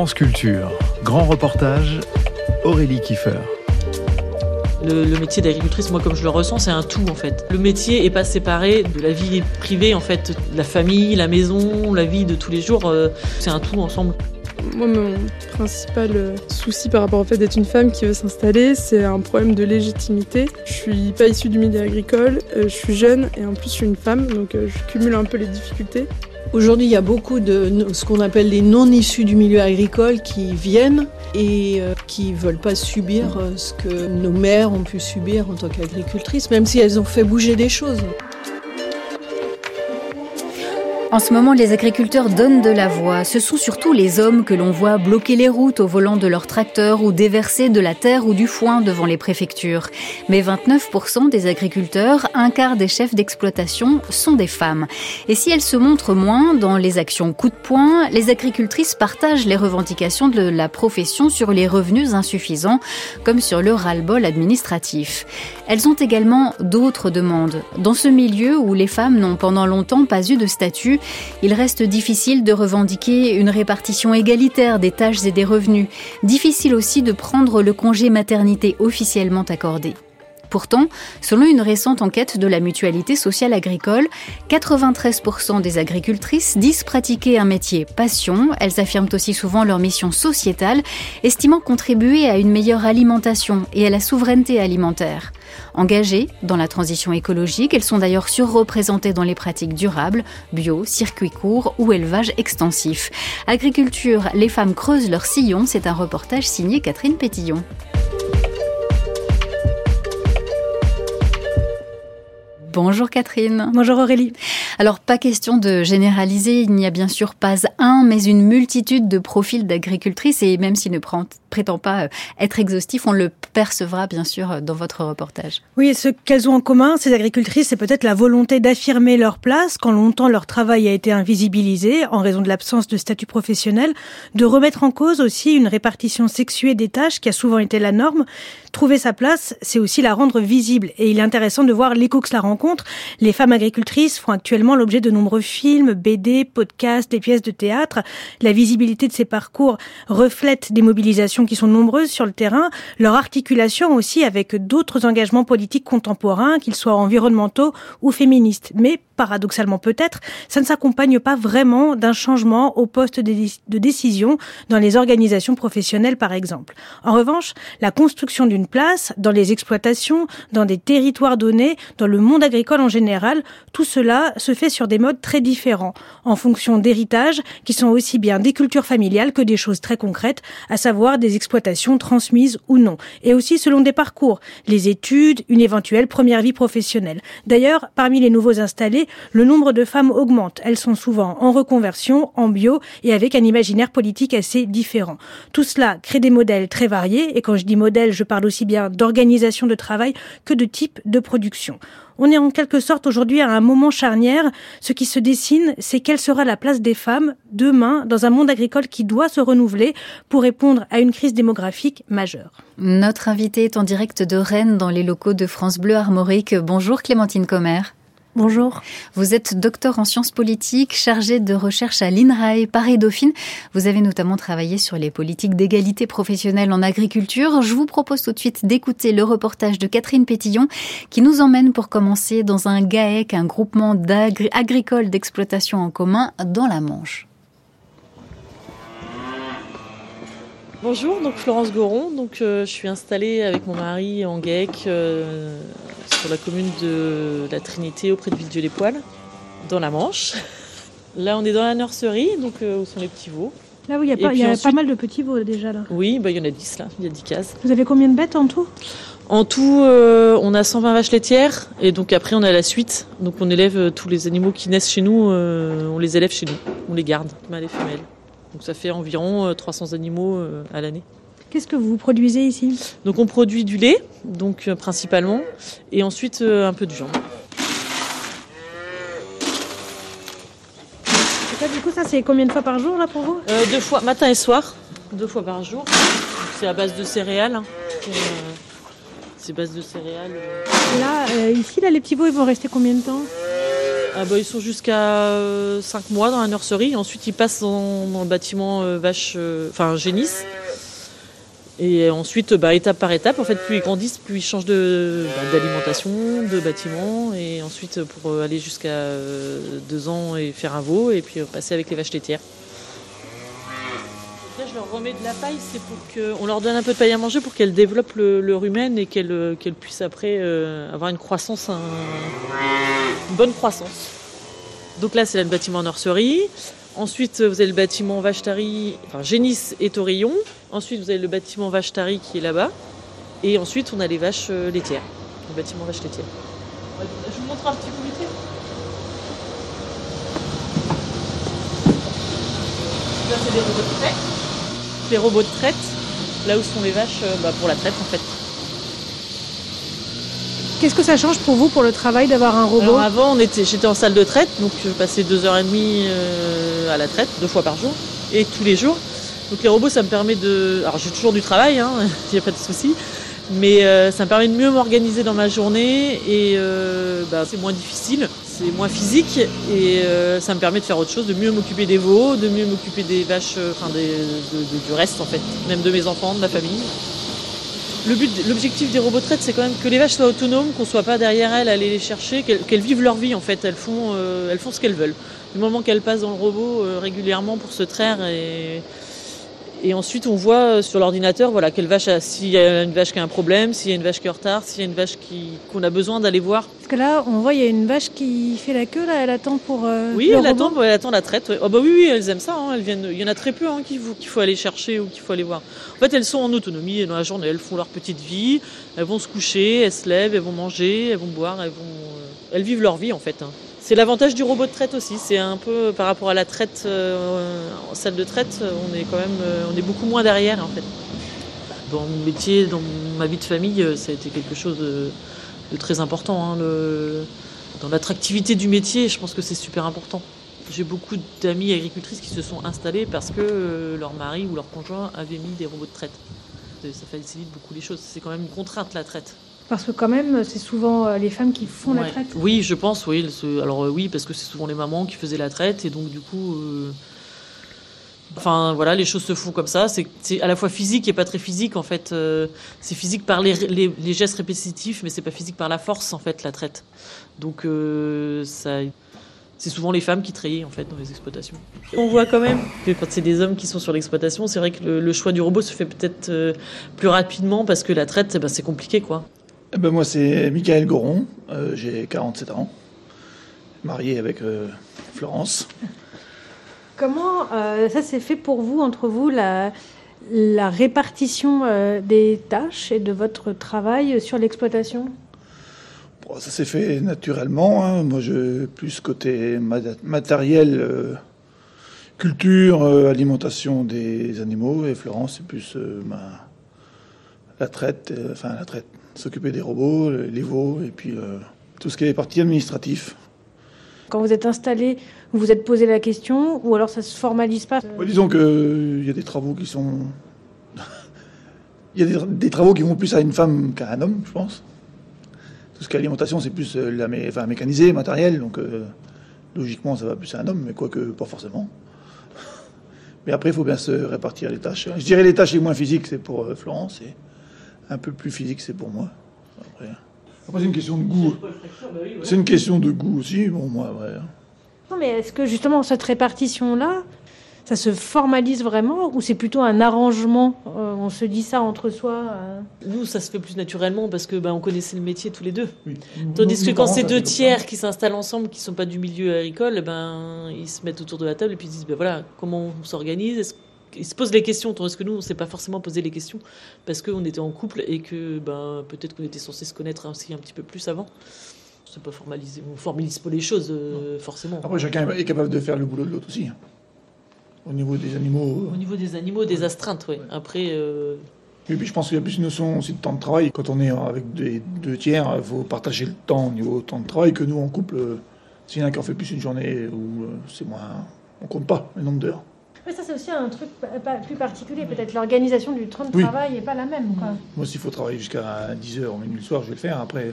France Culture, grand reportage, Aurélie Kiefer. Le, le, métier d'agricultrice, moi comme je le ressens, c'est un tout en fait. Le métier est pas séparé de la vie privée en fait, la famille, la maison, la vie de tous les jours, euh, c'est un tout ensemble. Moi, mon principal euh, souci par rapport au fait d'être une femme qui veut s'installer, c'est un problème de légitimité. Je suis pas issue du milieu agricole, euh, je suis jeune et en plus je suis une femme, donc je cumule un peu les difficultés. Aujourd'hui, il y a beaucoup de ce qu'on appelle les non issus du milieu agricole qui viennent et qui veulent pas subir ce que nos mères ont pu subir en tant qu'agricultrices, même si elles ont fait bouger des choses. En ce moment, les agriculteurs donnent de la voix. Ce sont surtout les hommes que l'on voit bloquer les routes au volant de leurs tracteurs ou déverser de la terre ou du foin devant les préfectures. Mais 29% des agriculteurs, un quart des chefs d'exploitation, sont des femmes. Et si elles se montrent moins dans les actions coup de poing, les agricultrices partagent les revendications de la profession sur les revenus insuffisants, comme sur le ras-le-bol administratif. Elles ont également d'autres demandes. Dans ce milieu où les femmes n'ont pendant longtemps pas eu de statut, il reste difficile de revendiquer une répartition égalitaire des tâches et des revenus. Difficile aussi de prendre le congé maternité officiellement accordé. Pourtant, selon une récente enquête de la Mutualité sociale agricole, 93% des agricultrices disent pratiquer un métier passion. Elles affirment aussi souvent leur mission sociétale, estimant contribuer à une meilleure alimentation et à la souveraineté alimentaire. Engagées dans la transition écologique, elles sont d'ailleurs surreprésentées dans les pratiques durables, bio, circuits courts ou élevage extensif. Agriculture, les femmes creusent leur sillon, c'est un reportage signé Catherine Pétillon. Bonjour Catherine. Bonjour Aurélie. Alors pas question de généraliser, il n'y a bien sûr pas un, mais une multitude de profils d'agricultrices et même s'il ne prétend pas euh, être exhaustif, on le percevra bien sûr euh, dans votre reportage. Oui, ce qu'elles ont en commun, ces agricultrices, c'est peut-être la volonté d'affirmer leur place quand longtemps leur travail a été invisibilisé en raison de l'absence de statut professionnel, de remettre en cause aussi une répartition sexuée des tâches qui a souvent été la norme. Trouver sa place, c'est aussi la rendre visible et il est intéressant de voir l'écho que cela rencontre les femmes agricultrices font actuellement l'objet de nombreux films, BD, podcasts, des pièces de théâtre. La visibilité de ces parcours reflète des mobilisations qui sont nombreuses sur le terrain, leur articulation aussi avec d'autres engagements politiques contemporains, qu'ils soient environnementaux ou féministes. Mais paradoxalement peut-être, ça ne s'accompagne pas vraiment d'un changement au poste de décision dans les organisations professionnelles, par exemple. En revanche, la construction d'une place dans les exploitations, dans des territoires donnés, dans le monde agricole en général, tout cela se fait sur des modes très différents, en fonction d'héritages qui sont aussi bien des cultures familiales que des choses très concrètes, à savoir des exploitations transmises ou non, et aussi selon des parcours, les études, une éventuelle première vie professionnelle. D'ailleurs, parmi les nouveaux installés, le nombre de femmes augmente. Elles sont souvent en reconversion, en bio et avec un imaginaire politique assez différent. Tout cela crée des modèles très variés et quand je dis modèle, je parle aussi bien d'organisation de travail que de type de production. On est en quelque sorte aujourd'hui à un moment charnière. Ce qui se dessine, c'est quelle sera la place des femmes demain dans un monde agricole qui doit se renouveler pour répondre à une crise démographique majeure. Notre invité est en direct de Rennes dans les locaux de France Bleu Armorique. Bonjour Clémentine Commer. Bonjour. Vous êtes docteur en sciences politiques, chargé de recherche à l'INRAE Paris-Dauphine. Vous avez notamment travaillé sur les politiques d'égalité professionnelle en agriculture. Je vous propose tout de suite d'écouter le reportage de Catherine Pétillon qui nous emmène pour commencer dans un GAEC, un groupement agricole d'exploitation en commun dans la Manche. Bonjour, donc Florence Goron. Donc, euh, je suis installée avec mon mari en GAEC euh, sur la commune de la Trinité auprès de Villedieu-les-Poils, dans la Manche. Là, on est dans la nurserie, donc euh, où sont les petits veaux. Là, oui, il y a, pas, y a pas, mal de petits veaux déjà. Là. Oui, bah, il y en a 10 là, il y a 10 cases. Vous avez combien de bêtes en tout? En tout, on a 120 vaches laitières, et donc après, on a la suite. Donc, on élève tous les animaux qui naissent chez nous, on les élève chez nous, on les garde, mâles et femelles. Donc ça fait environ 300 animaux à l'année. Qu'est-ce que vous produisez ici? Donc on produit du lait, donc principalement, et ensuite un peu de viande. Ça, du coup, ça c'est combien de fois par jour là pour vous? Euh, Deux fois, matin et soir, deux fois par jour. C'est à base de céréales. Hein. Euh, c'est base de céréales. Là, euh, ici, là, les petits veaux, ils vont rester combien de temps? Ah bah, Ils sont jusqu'à 5 mois dans la nurserie. Ensuite, ils passent dans, le bâtiment vache, enfin génisse. Et ensuite, bah, étape par étape, en fait, plus ils grandissent, plus ils changent bah, d'alimentation, de bâtiment. Et ensuite, pour aller jusqu'à 2 ans et faire un veau, et puis passer avec les vaches laitières je leur remets de la paille, c'est pour qu'on leur donne un peu de paille à manger pour qu'elles développent le, rumen et qu'elles puissent après euh, avoir une croissance, une bonne croissance. Donc là, c'est le bâtiment nurserie. Ensuite, vous avez le bâtiment Vache-Tari, enfin Génis et Torillon. Ensuite, vous avez le bâtiment Vache-Tari qui est là-bas. Et ensuite, on a les vaches euh, laitières, le bâtiment. Je vous montre un petit peu vite Là, c'est des robots de les robots de traite, là où sont les vaches euh, bah, pour la traite en fait. Qu'est-ce que ça change pour vous pour le travail d'avoir un robot Avant, on était, j'étais en salle de traite, donc je passais deux heures et demie euh, à la traite, deux fois par jour, et tous les jours. Donc les robots, ça me permet de... Alors j'ai toujours du travail, il hein, n'y a pas de souci, mais euh, ça me permet de mieux m'organiser dans ma journée et bah, c'est moins difficile c'est moins physique et euh, ça me permet de faire autre chose, de mieux m'occuper des veaux, de mieux m'occuper des vaches, euh, enfin du reste en fait, même de mes enfants, de ma famille. L'objectif des robots traites, c'est quand même que les vaches soient autonomes, qu'on soit pas derrière elles aller les chercher, qu'elles, vivent leur vie en fait. Elles font, euh, elles font ce qu'elles veulent. Du moment qu'elles passent dans le robot régulièrement pour se traire et et ensuite, on voit euh, sur l'ordinateur, voilà, quelle vache, s'il y a une vache qui a un problème, s'il y a une vache qui est en retard, s'il y a une vache qui, qu'on a besoin d'aller voir. Parce que là, on voit, il y a une vache qui fait la queue, là, elle attend pour. Euh, oui, elle attend, elle attend la traite. Oh, bah oui, oui, elles aiment ça. Hein, elles viennent, il y en a très peu hein, qu'il, faut, qu'il faut aller chercher ou qu'il faut aller voir. En fait, elles sont en autonomie dans la journée, elles font leur petite vie, elles vont se coucher, elles se lèvent, elles vont manger, elles vont boire, elles vont, euh, elles vivent leur vie en fait. Hein. C'est l'avantage du robot de traite aussi. C'est un peu par rapport à la traite euh, en salle de traite, on est quand même, euh, on est beaucoup moins derrière en fait. Dans mon métier, dans ma vie de famille, euh, ça a été quelque chose de, très important. Hein, dans l'attractivité du métier, je pense que c'est super important. J'ai beaucoup d'amis agricultrices qui se sont installées parce que leur mari ou leur conjoint avait mis des robots de traite. Ça facilite beaucoup les choses. C'est quand même une contrainte la traite. Parce que quand même, c'est souvent euh, les femmes qui font la traite. Oui, je pense, oui. Alors euh, oui, parce que c'est souvent les mamans qui faisaient la traite, et donc du coup, euh, enfin voilà, les choses se font comme ça. C'est à la fois physique et pas très physique en fait. c'est physique par les, les, gestes répétitifs, mais c'est pas physique par la force en fait la traite. Donc ça. C'est souvent les femmes qui traillaient en fait dans les exploitations. On voit quand même que quand c'est des hommes qui sont sur l'exploitation, c'est vrai que le, choix du robot se fait peut-être plus rapidement parce que la traite, eh ben, c'est compliqué quoi. Eh ben moi, c'est Michael Goron, euh, j'ai 47 ans, marié avec euh, Florence. Comment euh, ça s'est fait pour vous, entre vous, la, la répartition des tâches et de votre travail sur l'exploitation? Ça s'est fait naturellement. Hein. Moi, je plus côté matériel, culture, alimentation des animaux, et Florence, c'est plus la traite, enfin la traite s'occuper des robots, les veaux, et puis euh, tout ce qui est partie administratif. Quand vous êtes installé, vous vous êtes posé la question, ou alors ça se formalise pas Disons qu'il euh, y a des travaux qui sont... Il y a des, travaux qui vont plus à une femme qu'à un homme, je pense. Tout ce qui est alimentation, c'est plus euh, la enfin, mécanisé, matériel, donc logiquement ça va plus à un homme, mais quoique pas forcément. Mais après, il faut bien se répartir les tâches. Je dirais les tâches les moins physiques, c'est pour Florence, et un peu plus physique, c'est pour moi. Après, c'est une question de goût. C'est une question de goût aussi, bon, moi, ouais. Non, mais est-ce que justement cette répartition-là, ça se formalise vraiment ou c'est plutôt un arrangement euh, On se dit ça entre soi euh Nous, ça se fait plus naturellement parce que ben, on connaissait le métier tous les deux. Tandis que quand c'est deux tiers qui s'installent ensemble, qui sont pas du milieu agricole, ben ils se mettent autour de la table et puis ils disent ben voilà comment on s'organise ils se posent les questions, tandis que nous, on ne s'est pas forcément posé les questions parce qu'on était en couple et que ben, peut-être qu'on était censé se connaître aussi un petit peu plus avant. C'est pas formalisé, on formalise pas les choses euh, forcément. Après, chacun est capable de faire le boulot de l'autre aussi. Hein. Au niveau des animaux. Au niveau des animaux, des astreintes, oui. Après. Euh... Et puis je pense qu'il y a plus une notion aussi de temps de travail. Quand on est avec des deux tiers, il faut partager le temps au niveau temps de travail que nous en couple. Euh, s'il y en a qui en fait plus une journée ou euh, c'est moins, on compte pas le nombre d'heures ça, c'est aussi un truc plus particulier. Peut-être l'organisation du temps de travail n'est pas la même. Moi, s'il faut travailler jusqu'à 10h au minuit le soir, je vais le faire. Après,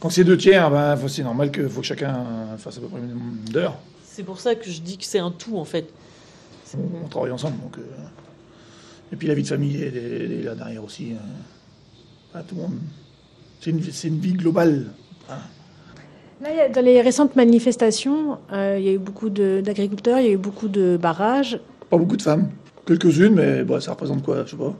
Quand c'est deux tiers, ben, c'est normal qu'il faut que chacun fasse à peu près le même d'heures. C'est pour ça que je dis que c'est un tout en fait. On, on travaille ensemble. Donc, euh, Et puis la vie de famille elle, est- elle est là derrière aussi. euh. Ah, tout le monde. C'est une, c'est une vie globale. hein. Là, il y a- dans les récentes manifestations, euh, il y a eu beaucoup d'agriculteurs, il y a eu beaucoup de barrages. Pas beaucoup de femmes. Quelques-unes, mais bah, ça représente quoi Je sais pas.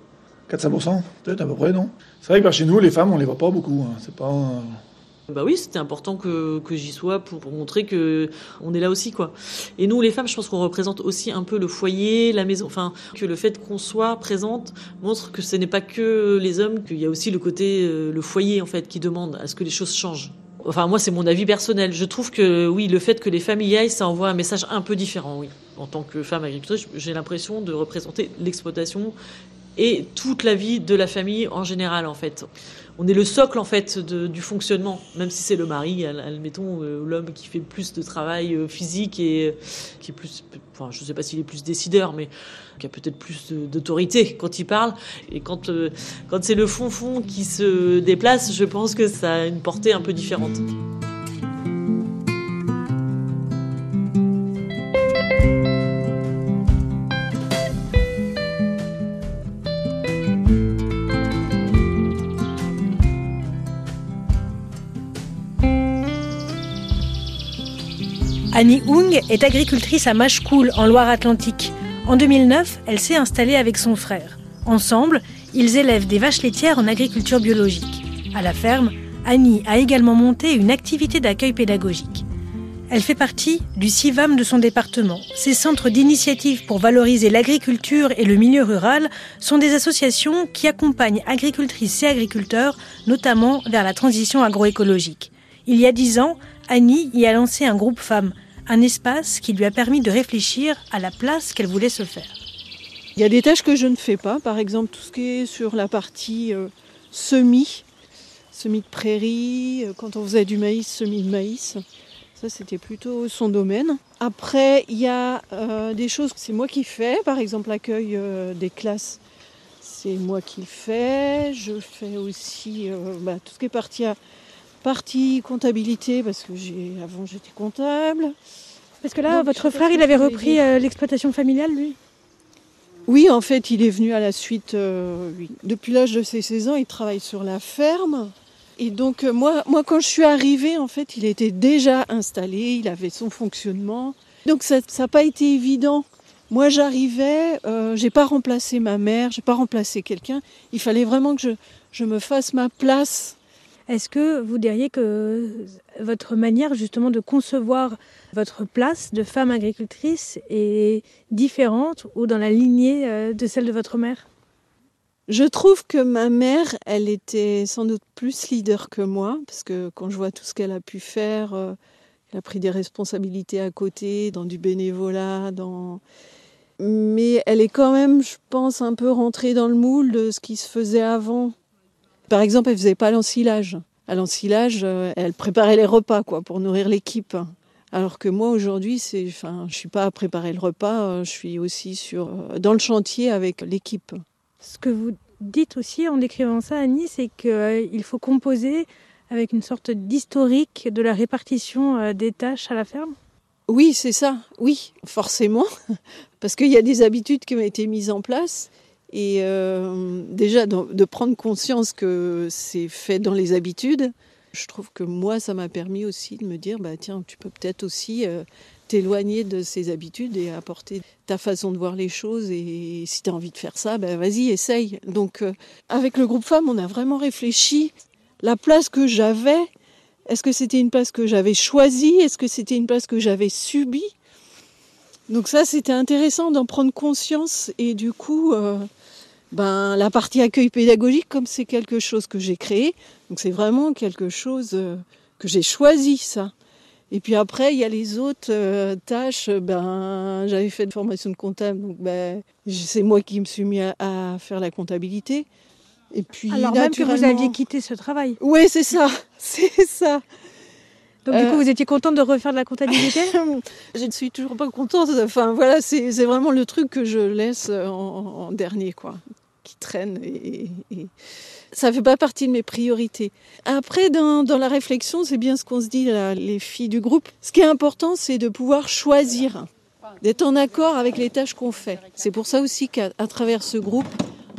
4-5% Peut-être à peu près, non? C'est vrai que chez nous, les femmes, on les voit pas beaucoup. hein. C'est pas. euh, Bah oui, c'était important que, que j'y sois pour, pour montrer que on est là aussi quoi. Et nous les femmes, je pense qu'on représente aussi un peu le foyer, la maison, enfin que le fait qu'on soit présente montre que ce n'est pas que les hommes, qu'il y a aussi le côté euh, le foyer en fait qui demande à ce que les choses changent. Enfin moi c'est mon avis personnel. Je trouve que oui, le fait que les femmes y aillent, ça envoie un message un peu différent, oui. En tant que femme agricultrice, j'ai l'impression de représenter l'exploitation et toute la vie de la famille en général en fait. On est le socle en fait du fonctionnement, même si c'est le mari, ad- admettons euh, l'homme qui fait plus de travail euh, physique et euh, qui est plus, enfin je sais pas s'il est plus décideur, mais qui a peut-être plus d'autorité quand il parle. Et quand quand c'est le fond fond qui se déplace, je pense que ça a une portée un peu différente. Annie Hung est agricultrice à Machecoul, en Loire-Atlantique. En 2009, elle s'est installée avec son frère. Ensemble, ils élèvent des vaches laitières en agriculture biologique. À la ferme, Annie a également monté une activité d'accueil pédagogique. Elle fait partie du CIVAM de son département. Ces centres d'initiative pour valoriser l'agriculture et le milieu rural sont des associations qui accompagnent agricultrices et agriculteurs, notamment vers la transition agroécologique. Il y a dix ans, Annie y a lancé un groupe femmes, un espace qui lui a permis de réfléchir à la place qu'elle voulait se faire. Il y a des tâches que je ne fais pas, par exemple tout ce qui est sur la partie euh, semis, semis de prairie, euh, quand on faisait du maïs, semis de maïs. Ça, c'était plutôt son domaine. Après, il y a euh, des choses que c'est moi qui fais, par exemple l'accueil euh, des classes, c'est moi qui le fais. Je fais aussi bah, tout ce qui est partie, à- partie comptabilité, parce que j'ai, avant j'étais comptable. Parce que là, Donc, votre frère, il avait repris euh, l'exploitation familiale, lui? Oui, en fait, il est venu à la suite. euh, oui. Depuis l'âge de ses 16 ans, il travaille sur la ferme. Et donc, euh, moi, moi, quand je suis arrivée, en fait, il était déjà installé, il avait son fonctionnement. Donc, ça n'a pas été évident. Moi, j'arrivais, euh, j'ai pas remplacé ma mère, j'ai pas remplacé quelqu'un. Il fallait vraiment que je, je me fasse ma place. Est-ce que vous diriez que votre manière justement de concevoir votre place de femme agricultrice est différente ou dans la lignée euh, de celle de votre mère? Je trouve que ma mère, elle était sans doute plus leader que moi, parce que quand je vois tout ce qu'elle a pu faire, euh, elle a pris des responsabilités à côté, dans du bénévolat, dans... Mais elle est quand même, je pense, un peu rentrée dans le moule de ce qui se faisait avant. Par exemple, elle faisait pas l'ensilage. À l'ensilage, euh, elle préparait les repas, quoi, pour nourrir l'équipe. Alors que moi, aujourd'hui, c'est, enfin, je suis pas à préparer le repas, euh, je suis aussi sur, euh, dans le chantier avec l'équipe. Ce que vous dites aussi en décrivant ça, Annie, c'est qu'il faut composer avec une sorte d'historique de la répartition euh, des tâches à la ferme. Oui, c'est ça, oui, forcément, parce qu'il y a des habitudes qui ont été mises en place. Et euh, déjà, de, prendre conscience que c'est fait dans les habitudes, je trouve que moi, ça m'a permis aussi de me dire, bah, tiens, tu peux peut-être aussi euh, t'éloigner de ces habitudes et apporter ta façon de voir les choses. Et si tu as envie de faire ça, bah, vas-y, essaye. Donc, euh, avec le groupe Femmes, on a vraiment réfléchi. La place que j'avais, est-ce que c'était une place que j'avais choisie? Est-ce que c'était une place que j'avais subie? Donc ça, c'était intéressant d'en prendre conscience. Et du coup, ben, la partie accueil pédagogique, comme c'est quelque chose que j'ai créé, donc c'est vraiment quelque chose euh, que j'ai choisi, ça. Et puis après, il y a les autres euh, tâches. Ben, j'avais fait une formation de comptable, donc ben, c'est moi qui me suis mis à, à faire la comptabilité. Et puis, Alors même que vous aviez quitté ce travail. Oui, c'est ça, c'est ça. Donc du Euh, coup, vous étiez contente de refaire de la comptabilité Je ne suis toujours pas contente. Enfin, voilà, c'est c'est vraiment le truc que je laisse en, en dernier, quoi, qui traîne. Et, et- ça fait pas partie de mes priorités. Après, dans, dans la réflexion, c'est bien ce qu'on se dit, là, les filles du groupe. Ce qui est important, c'est de pouvoir choisir, d'être en accord avec les tâches qu'on fait. C'est pour ça aussi qu'à travers ce groupe,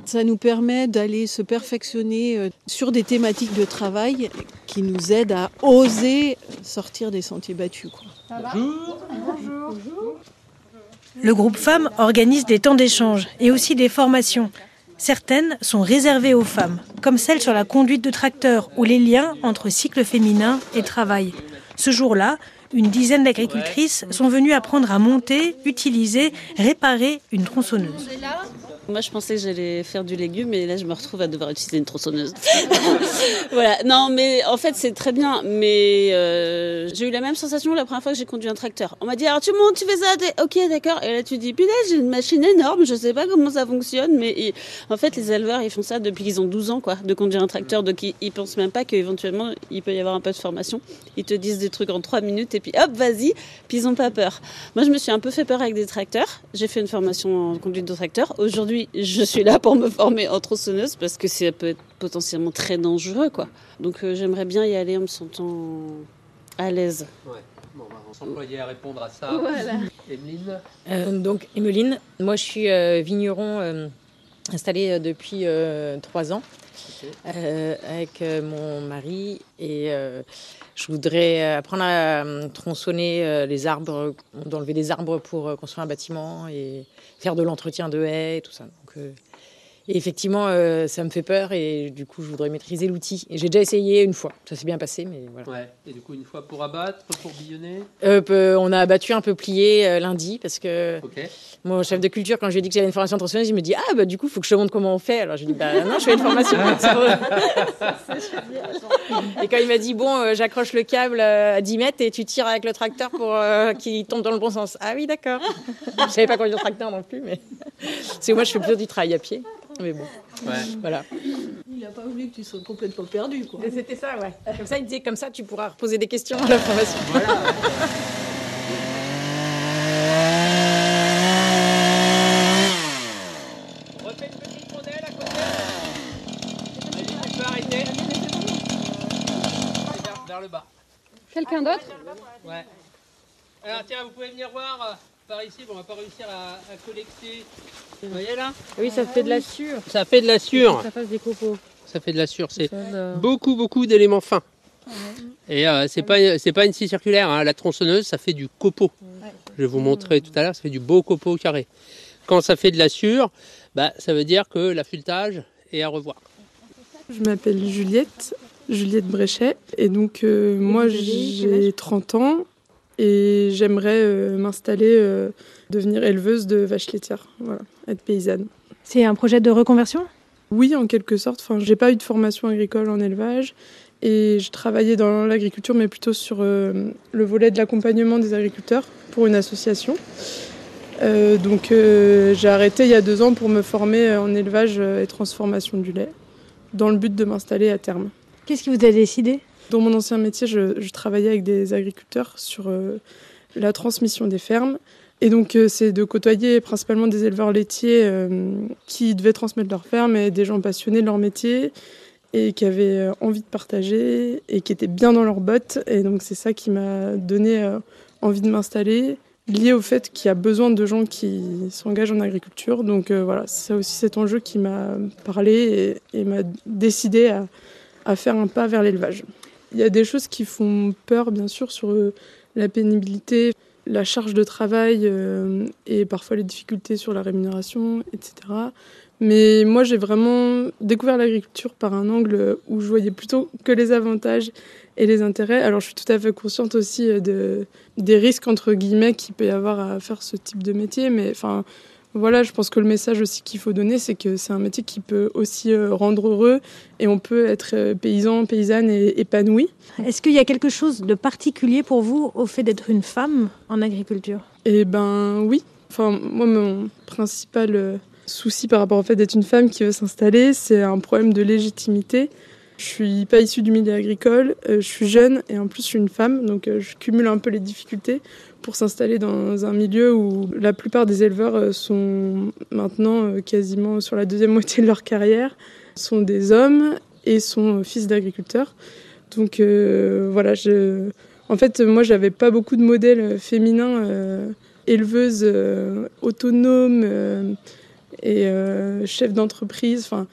ça nous permet d'aller se perfectionner euh, sur des thématiques de travail qui nous aident à oser sortir des sentiers battus. Quoi. Bonjour. Bonjour. Le groupe femmes organise des temps d'échange et aussi des formations. Certaines sont réservées aux femmes, comme celle sur la conduite de tracteur ou les liens entre cycle féminin et travail. Ce jour-là, une dizaine d'agricultrices sont venues apprendre à monter, utiliser, réparer une tronçonneuse. Moi, je pensais que j'allais faire du légume, et là, je me retrouve à devoir utiliser une tronçonneuse. voilà. Non, mais en fait, c'est très bien. Mais euh, j'ai eu la même sensation la première fois que j'ai conduit un tracteur. On m'a dit, alors tu montes, tu fais ça, ok, d'accord. Et là, tu dis, putain, j'ai une machine énorme, je sais pas comment ça fonctionne, mais en fait, les éleveurs, ils font ça depuis qu'ils ont 12 ans, quoi, de conduire un tracteur. Donc, ils, ils pensent même pas qu'éventuellement, il peut y avoir un peu de formation. Ils te disent des trucs en 3 minutes, et puis hop, vas-y. Puis ils ont pas peur. Moi, je me suis un peu fait peur avec des tracteurs. J'ai fait une formation en conduite de tracteur. Aujourd'hui, je suis là pour me former en tronçonneuse parce que ça peut être potentiellement très dangereux, quoi. Donc euh, j'aimerais bien y aller en me sentant à l'aise. Ouais. Bon, bah, on s'employer à répondre à ça. Voilà. Emeline Euh, donc, Emeline, moi je suis euh, vigneron euh, installé euh, depuis euh, trois ans euh, avec euh, mon mari et euh, je voudrais apprendre à tronçonner les arbres, d'enlever des arbres pour construire un bâtiment et faire de l'entretien de haies et tout ça. Et effectivement, euh, ça me fait peur et du coup, je voudrais maîtriser l'outil. J'ai déjà essayé une fois, ça s'est bien passé, mais voilà. Ouais. Et du coup, une fois pour abattre, pour billonner? Euh, on a abattu un peu plié euh, lundi parce que Ok. mon chef de culture, quand je lui ai dit que j'avais une formation tronçonneuse, il me dit Ah, bah du coup, il faut que je te montre comment on fait. Alors j'ai dit Bah non, je fais une formation. et quand il m'a dit Bon, j'accroche le câble à 10 mètres et tu tires avec le tracteur pour qu'il tombe dans le bon sens. Ah oui, d'accord. je savais pas conduire le tracteur non plus, mais c'est que moi, je fais plutôt du travail à pied. Mais bon, Ouais. voilà. Il n'a pas voulu que tu sois complètement perdu. Quoi. C'était ça, ouais. Comme ça, il disait Comme ça, tu pourras reposer des questions à la formation. Refais une petite rondelle à côté. Vas-y, tu peux arrêter. Et vers, vers le bas. Quelqu'un d'autre? Ouais. Alors tiens, vous pouvez venir voir euh, par ici. Bon, on va pas réussir à, à collecter. Vous voyez là Oui, ça fait de la sûre. Ça fait de la sûre. Ça fasse des copeaux. Ça fait de la sûre. C'est Ça, beaucoup, beaucoup d'éléments fins. Et euh, c'est pas c'est pas une scie circulaire. hein. La tronçonneuse, ça fait du copeau. Je vais vous montrer tout à l'heure. Ça fait du beau copeau carré. Quand ça fait de la sûre, bah, ça veut dire que l'affûtage est à revoir. Je m'appelle Juliette, Juliette Bréchet, et donc euh, moi j'ai 30 ans et j'aimerais euh, m'installer, euh, devenir éleveuse de vaches laitières, voilà, être paysanne. C'est un projet de reconversion? Oui, en quelque sorte. Enfin, j'ai pas eu de formation agricole en élevage et je travaillais dans l'agriculture, mais plutôt sur euh, le volet de l'accompagnement des agriculteurs pour une association. Euh, donc euh, j'ai arrêté il y a deux ans pour me former en élevage et transformation du lait, dans le but de m'installer à terme. Qu'est-ce qui vous a décidé? Dans mon ancien métier, je, travaillais avec des agriculteurs sur euh, la transmission des fermes. Et donc, euh, c'est de côtoyer principalement des éleveurs laitiers euh, qui devaient transmettre leur ferme et des gens passionnés de leur métier et qui avaient envie de partager et qui étaient bien dans leurs bottes. Et donc, c'est ça qui m'a donné envie de m'installer, lié au fait qu'il y a besoin de gens qui s'engagent en agriculture. Donc, voilà, c'est aussi cet enjeu qui m'a parlé et, m'a décidé à faire un pas vers l'élevage. Il y a des choses qui font peur, bien sûr, sur euh, la pénibilité, la charge de travail euh, et parfois les difficultés sur la rémunération, etc. Mais moi, j'ai vraiment découvert l'agriculture par un angle où je voyais plutôt que les avantages et les intérêts. Alors, je suis tout à fait consciente aussi euh, de, des risques, entre guillemets, qu'il peut y avoir à faire ce type de métier. Mais enfin, voilà, je pense que le message aussi qu'il faut donner, c'est que c'est un métier qui peut aussi euh, rendre heureux et on peut être euh, paysan, paysanne et épanoui. Est-ce qu'il y a quelque chose de particulier pour vous au fait d'être une femme en agriculture? Eh ben oui. Enfin, moi, mon principal euh, souci par rapport au fait d'être une femme qui veut s'installer, c'est un problème de légitimité. Je suis pas issue du milieu agricole, je suis jeune et en plus je suis une femme, donc je cumule un peu les difficultés pour s'installer dans un milieu où la plupart des éleveurs euh, sont maintenant euh, quasiment sur la deuxième moitié de leur carrière, sont des hommes et sont fils d'agriculteurs. Donc voilà, en fait, moi, j'avais pas beaucoup de modèles féminins éleveuses autonomes et chefs d'entreprise. Enfin,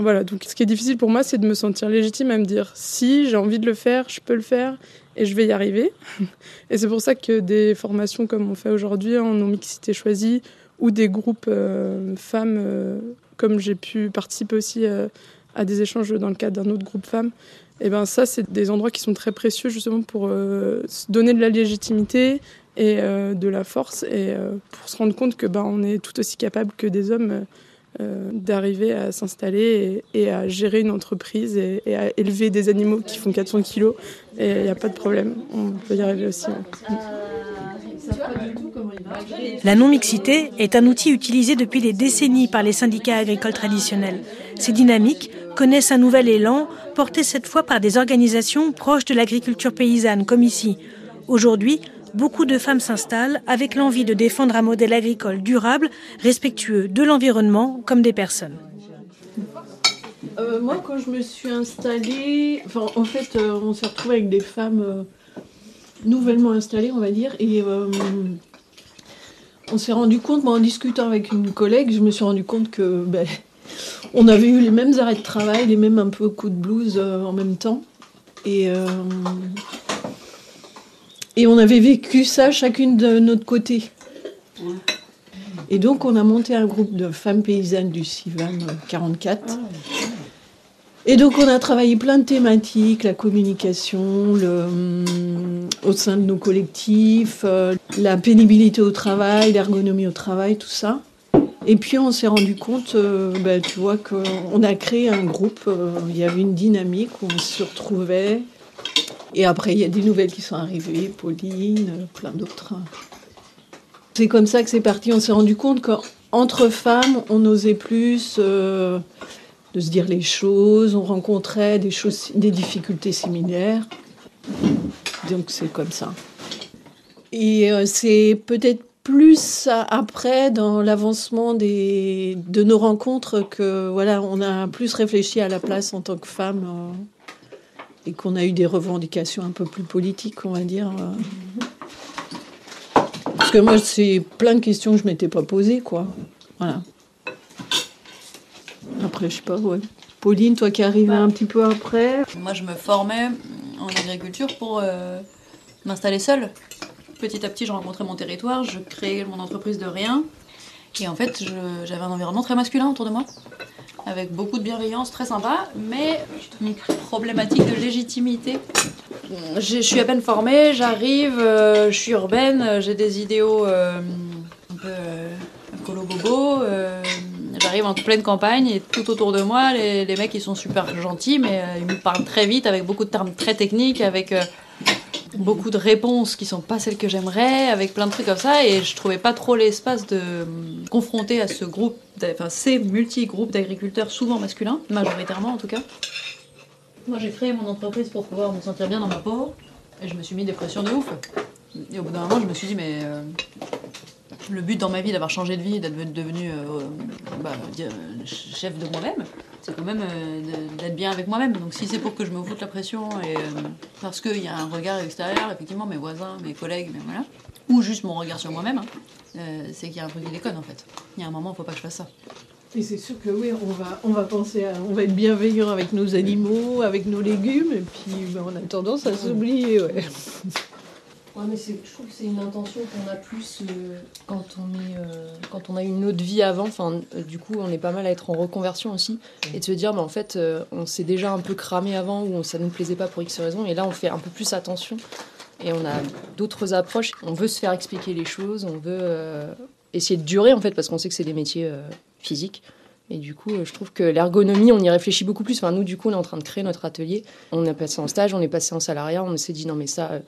voilà, donc ce qui est difficile pour moi, c'est de me sentir légitime à me dire si j'ai envie de le faire, je peux le faire et je vais y arriver. Et c'est pour ça que des formations comme on fait aujourd'hui en non-mixité choisie ou des groupes euh, femmes, euh, comme j'ai pu participer aussi euh, à des échanges dans le cadre d'un autre groupe femmes, et ben ça, c'est des endroits qui sont très précieux justement pour se donner de la légitimité et de la force et pour se rendre compte que ben, on est tout aussi capable que des hommes euh, d'arriver à s'installer et, à gérer une entreprise et, à élever des animaux qui font 400 kilos. Il n'y a pas de problème, on peut y arriver aussi. La non-mixité est un outil utilisé depuis des décennies par les syndicats agricoles traditionnels. Ces dynamiques connaissent un nouvel élan, porté cette fois par des organisations proches de l'agriculture paysanne, comme ici. Aujourd'hui, beaucoup de femmes s'installent avec l'envie de défendre un modèle agricole durable, respectueux de l'environnement comme des personnes. Euh, moi, quand je me suis installée, en fait, euh, on s'est retrouvé avec des femmes euh, nouvellement installées, on va dire, et on s'est rendu compte, en discutant avec une collègue, je me suis rendu compte que ben, on avait eu les mêmes arrêts de travail, les mêmes un peu coups de blues en même temps, et et on avait vécu ça chacune de notre côté. Et donc on a monté un groupe de femmes paysannes du CIVAM 44. Et donc on a travaillé plein de thématiques, la communication, hum, au sein de nos collectifs, euh, la pénibilité au travail, l'ergonomie au travail, tout ça. Et puis on s'est rendu compte, euh, ben, tu vois, qu'on a créé un groupe, euh, il y avait une dynamique où on se retrouvait, et après, il y a des nouvelles qui sont arrivées, Pauline, plein d'autres. C'est comme ça que c'est parti. On s'est rendu compte qu'entre femmes, on osait plus euh, de se dire les choses, on rencontrait des, choses, des difficultés similaires. Donc c'est comme ça. Et euh, c'est peut-être plus après dans l'avancement de nos rencontres que voilà on a plus réfléchi à la place en tant que femme euh, et qu'on a eu des revendications un peu plus politiques, on va dire. Parce que moi, c'est plein de questions que je m'étais pas posées, quoi. Voilà. Après, je sais pas, ouais. Pauline, toi qui arrives un petit peu après. Moi, je me formais en agriculture pour euh, m'installer seule. Petit à petit, je rencontrais mon territoire, je créais mon entreprise de rien. Et en fait, j'avais un environnement très masculin autour de moi avec beaucoup de bienveillance, très sympa, mais une problématique de légitimité. Je suis à peine formée, j'arrive, euh, je suis urbaine, euh, j'ai des idéaux euh, un peu colo-bobo. J'arrive en pleine campagne et tout autour de moi, les mecs ils sont super gentils, mais ils me parlent très vite avec beaucoup de termes très techniques, avec beaucoup de réponses qui sont pas celles que j'aimerais, avec plein de trucs comme ça, et je trouvais pas trop l'espace de confronter à ce groupe, enfin ces multi-groupes d'agriculteurs, souvent masculins, majoritairement en tout cas. Moi j'ai créé mon entreprise pour pouvoir me sentir bien dans ma peau, et je me suis mis des pressions de ouf. Et au bout d'un moment, je me suis dit, mais euh, le but dans ma vie d'avoir changé de vie, d'être devenu euh, bah, chef de moi-même, c'est quand même euh, d'être bien avec moi-même. Donc si c'est pour que je me foute la pression et euh, parce qu'il y a un regard extérieur, effectivement, mes voisins, mes collègues, mais voilà, ou juste mon regard sur moi-même, hein, c'est qu'il y a un truc qui déconne en fait. Il y a un moment, il ne faut pas que je fasse ça. Et c'est sûr que oui, on va, on va penser à, on va être bienveillant avec nos animaux, avec nos légumes, et puis ben, on a tendance à s'oublier, ouais. Ouais, mais je trouve que c'est une intention qu'on a plus euh, quand, on est, euh, quand on a une autre vie avant. Enfin, euh, du coup, on est pas mal à être en reconversion aussi. Et de se dire, mais en fait, on s'est déjà un peu cramé avant ou ça ne nous plaisait pas pour X raisons. Et là, on fait un peu plus attention. Et on a d'autres approches. On veut se faire expliquer les choses. On veut essayer de durer, en fait, parce qu'on sait que c'est des métiers physiques. Et du coup, je trouve que l'ergonomie, on y réfléchit beaucoup plus. Enfin, nous, du coup, on est en train de créer notre atelier. On est passé en stage, on est passé en salariat. On s'est dit, non, mais ça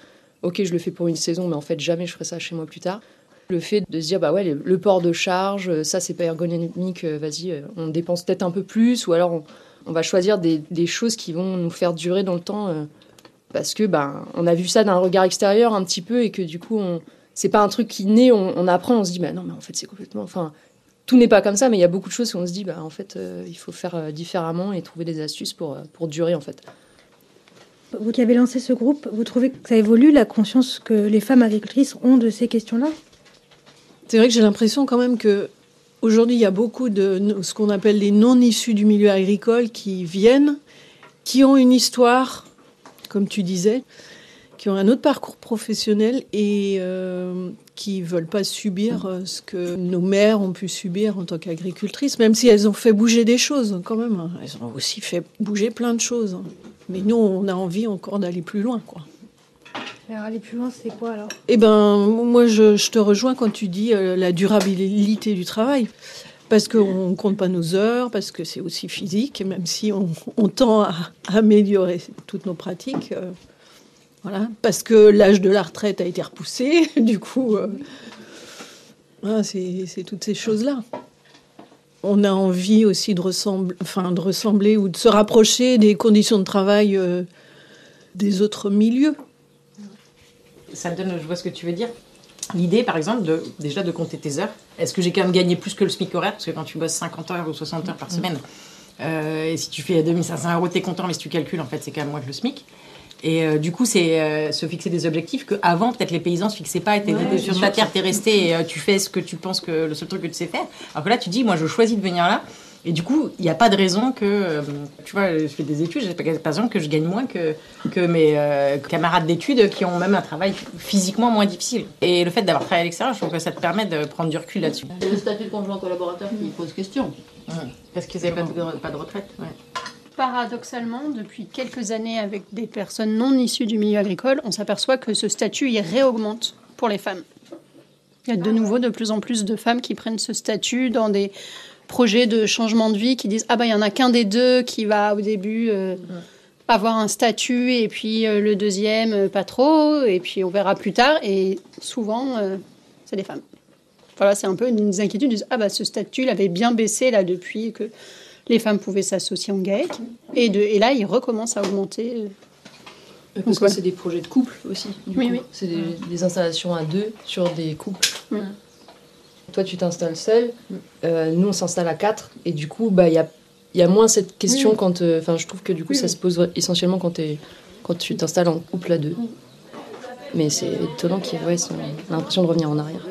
ok, je le fais pour une saison, mais en fait, jamais je ferai ça chez moi plus tard. Le fait de se dire, bah ouais, le port de charge, ça, c'est pas ergonomique, euh, vas-y, euh, on dépense peut-être un peu plus, ou alors on, va choisir des, choses qui vont nous faire durer dans le temps, euh, parce que, bah, on a vu ça d'un regard extérieur un petit peu, et que du coup, on, c'est pas un truc qui naît, on, apprend, on se dit, bah non, mais en fait, c'est complètement. Enfin, tout n'est pas comme ça, mais il y a beaucoup de choses où on se dit, bah, en fait, euh, il faut faire euh, différemment et trouver des astuces pour, euh, pour durer, en fait. Vous qui avez lancé ce groupe, vous trouvez que ça évolue la conscience que les femmes agricultrices ont de ces questions-là? C'est vrai que j'ai l'impression quand même que aujourd'hui il y a beaucoup de ce qu'on appelle les non issus du milieu agricole qui viennent, qui ont une histoire, comme tu disais, qui ont un autre parcours professionnel et euh, qui veulent pas subir euh, ce que nos mères ont pu subir en tant qu'agricultrices, même si elles ont fait bouger des choses quand même. hein. Elles ont aussi fait bouger plein de choses. Mais nous, on a envie encore d'aller plus loin, quoi. Alors aller plus loin, c'est quoi alors? Eh ben, moi, je, je te rejoins quand tu dis euh, la durabilité du travail. Parce qu'on ne compte pas nos heures, parce que c'est aussi physique, et même si on, on tend à améliorer toutes nos pratiques. euh, voilà. Parce que l'âge de la retraite a été repoussé, du coup, euh, voilà, c'est toutes ces choses-là. On a envie aussi de ressembler, enfin, de ressembler ou de se rapprocher des conditions de travail euh, des autres milieux. Ça me donne, je vois ce que tu veux dire. L'idée, par exemple, de, déjà de compter tes heures. Est-ce que j'ai quand même gagné plus que le SMIC horaire? Parce que quand tu bosses 50 heures ou 60 heures par semaine, euh, et si tu fais 2500 euros, t'es content, mais si tu calcules, en fait, c'est quand même moins que le SMIC. Et euh, du coup, c'est euh, se fixer des objectifs que avant peut-être les paysans se fixaient pas. Et t'es- Ouais, sur ta terre, t'es resté, et euh, tu fais ce que tu penses que le seul truc que tu sais faire. Alors que là, tu dis, moi, je choisis de venir là. Et du coup, il n'y a pas de raison que, tu vois, je fais des études, j'ai pas par exemple que je gagne moins que, que mes euh, camarades d'études qui ont même un travail physiquement moins difficile. Et le fait d'avoir travaillé à l'extérieur, je trouve que ça te permet de prendre du recul là-dessus. Le statut de conjoint collaborateur qui pose question. Parce qu'ils n'avaient pas de, pas de retraite. ouais. Paradoxalement, depuis quelques années, avec des personnes non issues du milieu agricole, on s'aperçoit que ce statut il réaugmente pour les femmes. Il y a de nouveau de plus en plus de femmes qui prennent ce statut dans des projets de changement de vie, qui disent ah bah il y en a qu'un des deux qui va au début euh, avoir un statut et puis euh, le deuxième euh, pas trop et puis on verra plus tard et souvent c'est des femmes. Voilà, c'est un peu une inquiétude. Ils disent, ah bah ce statut il avait bien baissé là depuis que les femmes pouvaient s'associer en GAEC. Et, de, et là, il recommence à augmenter. Parce Donc, que ouais. c'est des projets de couple aussi. du Oui, coup. oui. C'est des, des installations à deux sur des couples. Mm. Toi, tu t'installes seul. euh, nous, on s'installe à quatre. Et du coup, bah, il y a, il y a moins cette question Oui. quand. euh, Enfin, je trouve que du coup, Oui, ça se pose essentiellement quand, tu t'installes en couple à deux. Mais c'est étonnant qu'ils ouais, sont- on a l'impression de revenir en arrière.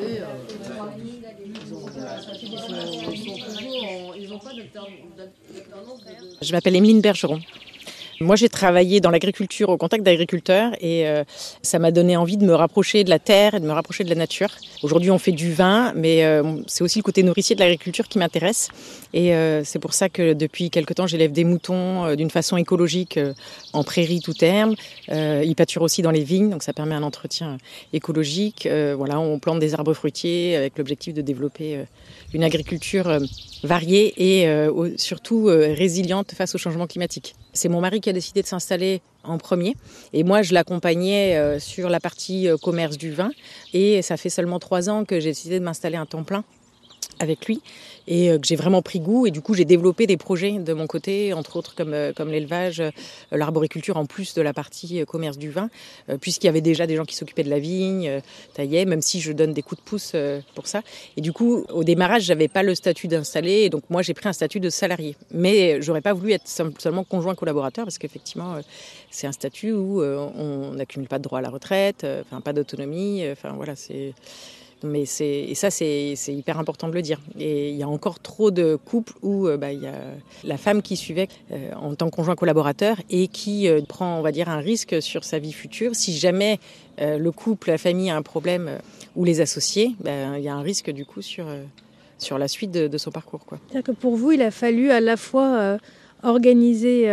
Je m'appelle Emeline Bergeron. Moi, j'ai travaillé dans l'agriculture au contact d'agriculteurs et euh, ça m'a donné envie de me rapprocher de la terre et de me rapprocher de la nature. Aujourd'hui, on fait du vin, mais euh, c'est aussi le côté nourricier de l'agriculture qui m'intéresse. Et euh, c'est pour ça que depuis quelque temps, j'élève des moutons d'une façon écologique en prairie tout terme. Ils pâturent aussi dans les vignes, donc ça permet un entretien écologique. Voilà, on plante des arbres fruitiers avec l'objectif de développer une agriculture variée et surtout résiliente face au changement climatique. C'est mon mari qui a décidé de s'installer en premier. Et moi je l'accompagnais euh, sur la partie euh, commerce du vin. Et ça fait seulement trois ans que j'ai décidé de m'installer un temps plein avec lui et euh, que j'ai vraiment pris goût. Et du coup j'ai développé des projets de mon côté entre autres comme euh, comme l'élevage euh, l'arboriculture en plus de la partie commerce du vin puisqu'il y avait déjà des gens qui s'occupaient de la vigne taillaient même si je donne des coups de pouce pour ça. Et du coup au démarrage j'avais pas le statut d'installé donc moi j'ai pris un statut de salarié. Mais j'aurais pas voulu être seulement conjoint collaborateur parce qu'effectivement c'est un statut où on n'accumule pas de droit à la retraite enfin pas d'autonomie enfin voilà c'est mais et ça c'est hyper important de le dire. Et il y a encore trop de couples où euh, bah, y a la femme qui suivait euh, en tant que conjoint collaborateur et qui euh, prend on va dire un risque sur sa vie future. Si jamais le couple, la famille a un problème ou les associés, ben, il y a un risque du coup sur la suite de, son parcours. C'est-à-dire que pour vous, il a fallu à la fois organiser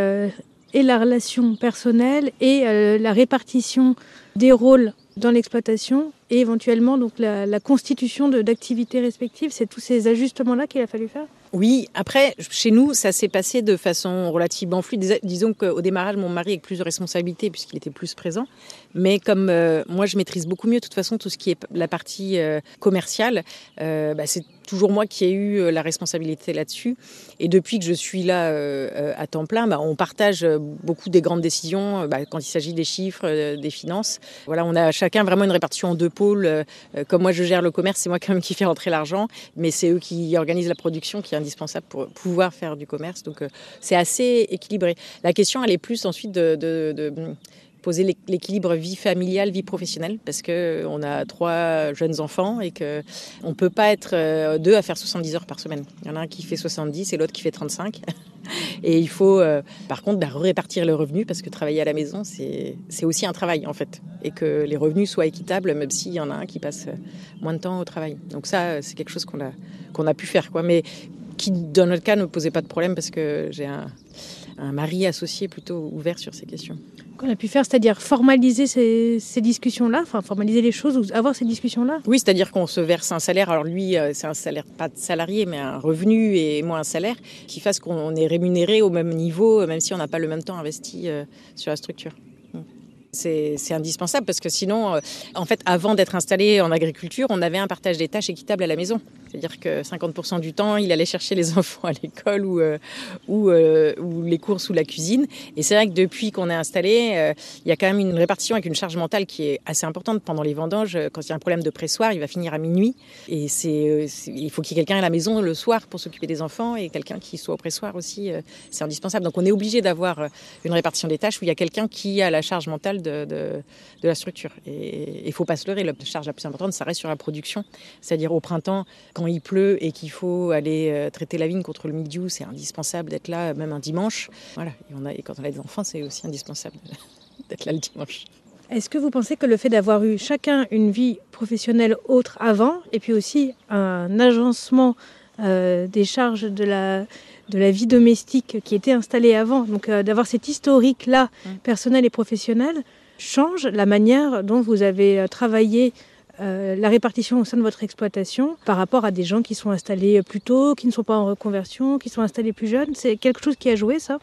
et la relation personnelle et la répartition des rôles dans l'exploitation et éventuellement donc la, constitution d'activités respectives. C'est tous ces ajustements-là qu'il a fallu faire? Oui, après, chez nous, ça s'est passé de façon relativement fluide. Dis- Disons qu'au démarrage, mon mari avec plus de responsabilités puisqu'il était plus présent. Mais comme euh, moi, je maîtrise beaucoup mieux, de toute façon, tout ce qui est la partie euh, commerciale, euh, bah, c'est toujours moi qui ai eu la responsabilité là-dessus. Et depuis que je suis là à temps plein, bah, on partage beaucoup des grandes décisions bah, quand il s'agit des chiffres, des finances. Voilà, on a chacun vraiment une répartition en deux pôle, euh, comme moi je gère le commerce, c'est moi quand même qui fais rentrer l'argent, mais c'est eux qui organisent la production qui est indispensable pour pouvoir faire du commerce. Donc c'est assez équilibré. La question, elle est plus ensuite de poser l'équilibre vie familiale, vie professionnelle, parce que euh, on a trois jeunes enfants et que on peut pas être euh, deux à faire 70 heures par semaine. Il y en a un qui fait 70 et l'autre qui fait 35. Et il faut, euh, par contre, bah, répartir le revenu parce que travailler à la maison, c'est aussi un travail en fait. Et que les revenus soient équitables, même s'il y en a un qui passe moins de temps au travail. Donc ça, c'est quelque chose qu'on a, qu'on a pu faire. Quoi. Mais qui, dans notre cas, ne posait pas de problème parce que j'ai un, un mari associé plutôt ouvert sur ces questions qu'on a pu faire, c'est-à-dire formaliser ces, discussions-là, enfin formaliser les choses ou avoir ces discussions-là? Oui, c'est-à-dire qu'on se verse un salaire. Alors lui, euh, c'est un salaire pas de salarié, mais un revenu et moi un salaire qui fasse qu'on est rémunéré au même niveau, même si on n'a pas le même temps investi euh, sur la structure. C'est indispensable parce que sinon, euh, en fait, avant d'être installé en agriculture, on avait un partage des tâches équitable à la maison. C'est-à-dire que 50% du temps, il allait chercher les enfants à l'école ou, euh, euh, ou, les courses ou la cuisine. Et c'est vrai que depuis qu'on est installé, il y a quand même une répartition avec une charge mentale qui est assez importante pendant les vendanges. Quand il y a un problème de pressoir, il va finir à minuit. Et il faut qu'il y ait quelqu'un à la maison le soir pour s'occuper des enfants et quelqu'un qui soit au pressoir aussi. c'est indispensable. Donc on est obligé d'avoir une répartition des tâches où il y a quelqu'un qui a la charge mentale de, la structure. Et il faut pas se leurrer, la charge la plus importante, ça reste sur la production. C'est-à-dire au printemps, quand il pleut et qu'il faut aller euh, traiter la vigne contre le mildiou, c'est indispensable d'être là, même un dimanche. Voilà. Et quand on a des enfants, c'est aussi indispensable d'être là le dimanche. Est-ce que vous pensez que le fait d'avoir eu chacun une vie professionnelle autre avant, et puis aussi un agencement euh, des charges de la, de la vie domestique qui était installée avant, donc euh, d'avoir cet historique-là, personnel et professionnel, change la manière dont vous avez euh, travaillé euh, la répartition au sein de votre exploitation par rapport à des gens qui sont installés plus tôt, qui ne sont pas en reconversion, qui sont installés plus jeunes. C'est quelque chose qui a joué ça?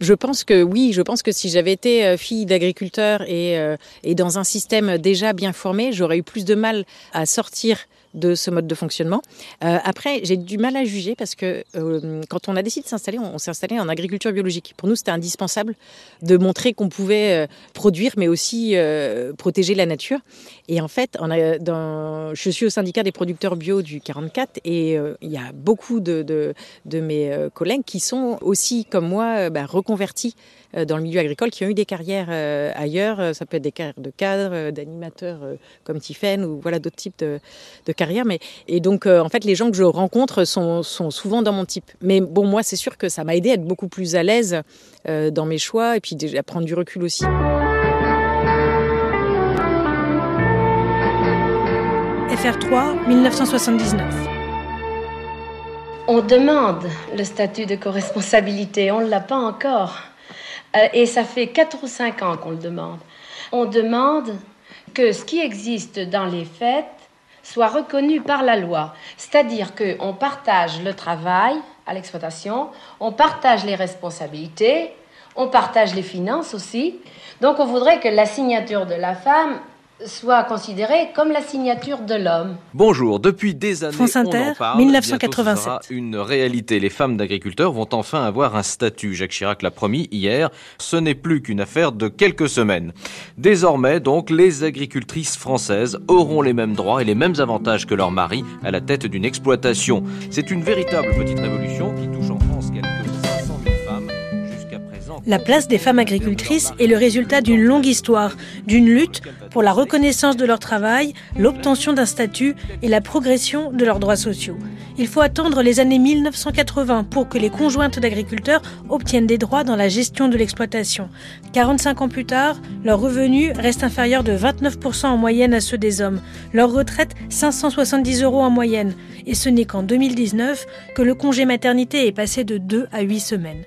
Je pense que oui, je pense que si j'avais été fille d'agriculteur et, et dans un système déjà bien formé, j'aurais eu plus de mal à sortir de ce mode de fonctionnement. Euh, après, j'ai du mal à juger parce que euh, quand on a décidé de s'installer, on, s'est installé en agriculture biologique. Pour nous, c'était indispensable de montrer qu'on pouvait euh, produire, mais aussi protéger la nature. Et en fait, je suis au syndicat des producteurs bio du 44 et il y a beaucoup de, de, mes collègues qui sont aussi, comme moi, bah, reconvertis dans le milieu agricole, qui ont eu des carrières ailleurs. Ça peut être des carrières de cadre, d'animateurs comme Tiffen ou voilà d'autres types de, de carrières mais, et donc, euh, en fait, les gens que je rencontre sont, sont souvent dans mon type. Mais bon, moi, c'est sûr que ça m'a aidé à être beaucoup plus à l'aise euh, dans mes choix et puis à prendre du recul aussi. FR3, 1979. On demande le statut de co-responsabilité, on ne l'a pas encore. Euh, et ça fait 4 ou 5 ans qu'on le demande. On demande que ce qui existe dans les faits soit reconnu par la loi. C'est-à-dire qu'on partage le travail à l'exploitation, on partage les responsabilités, on partage les finances aussi. Donc on voudrait que la signature de la femme soit considérée comme la signature de l'homme. Bonjour, depuis des années, France Inter, on en parle. 1987. Sera une réalité. Les femmes d'agriculteurs vont enfin avoir un statut. Jacques Chirac l'a promis hier. Ce n'est plus qu'une affaire de quelques semaines. Désormais, donc, les agricultrices françaises auront les mêmes droits et les mêmes avantages que leurs maris à la tête d'une exploitation. C'est une véritable petite révolution qui touche en France la place des femmes agricultrices est le résultat d'une longue histoire, d'une lutte pour la reconnaissance de leur travail, l'obtention d'un statut et la progression de leurs droits sociaux. Il faut attendre les années 1980 pour que les conjointes d'agriculteurs obtiennent des droits dans la gestion de l'exploitation. 45 ans plus tard, leurs revenus restent inférieurs de 29% en moyenne à ceux des hommes. Leur retraite, 570 euros en moyenne. Et ce n'est qu'en 2019 que le congé maternité est passé de 2 à 8 semaines.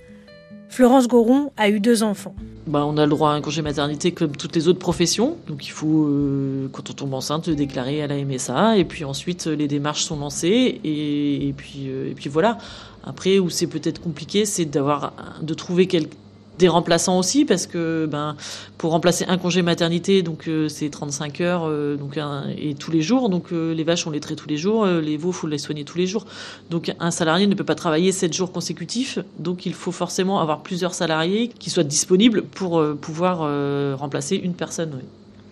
Florence Goron a eu deux enfants. Bah, on a le droit à un congé maternité comme toutes les autres professions. Donc il faut, euh, quand on tombe enceinte, déclarer à la MSA. Et puis ensuite, les démarches sont lancées. Et, puis, euh, et puis voilà. Après, où c'est peut-être compliqué, c'est d'avoir, de trouver quelqu'un des remplaçants aussi parce que ben pour remplacer un congé maternité donc euh, c'est 35 heures euh, donc et tous les jours donc euh, les vaches on les traite tous les jours les veaux faut les soigner tous les jours. Donc un salarié ne peut pas travailler 7 jours consécutifs donc il faut forcément avoir plusieurs salariés qui soient disponibles pour pouvoir remplacer une personne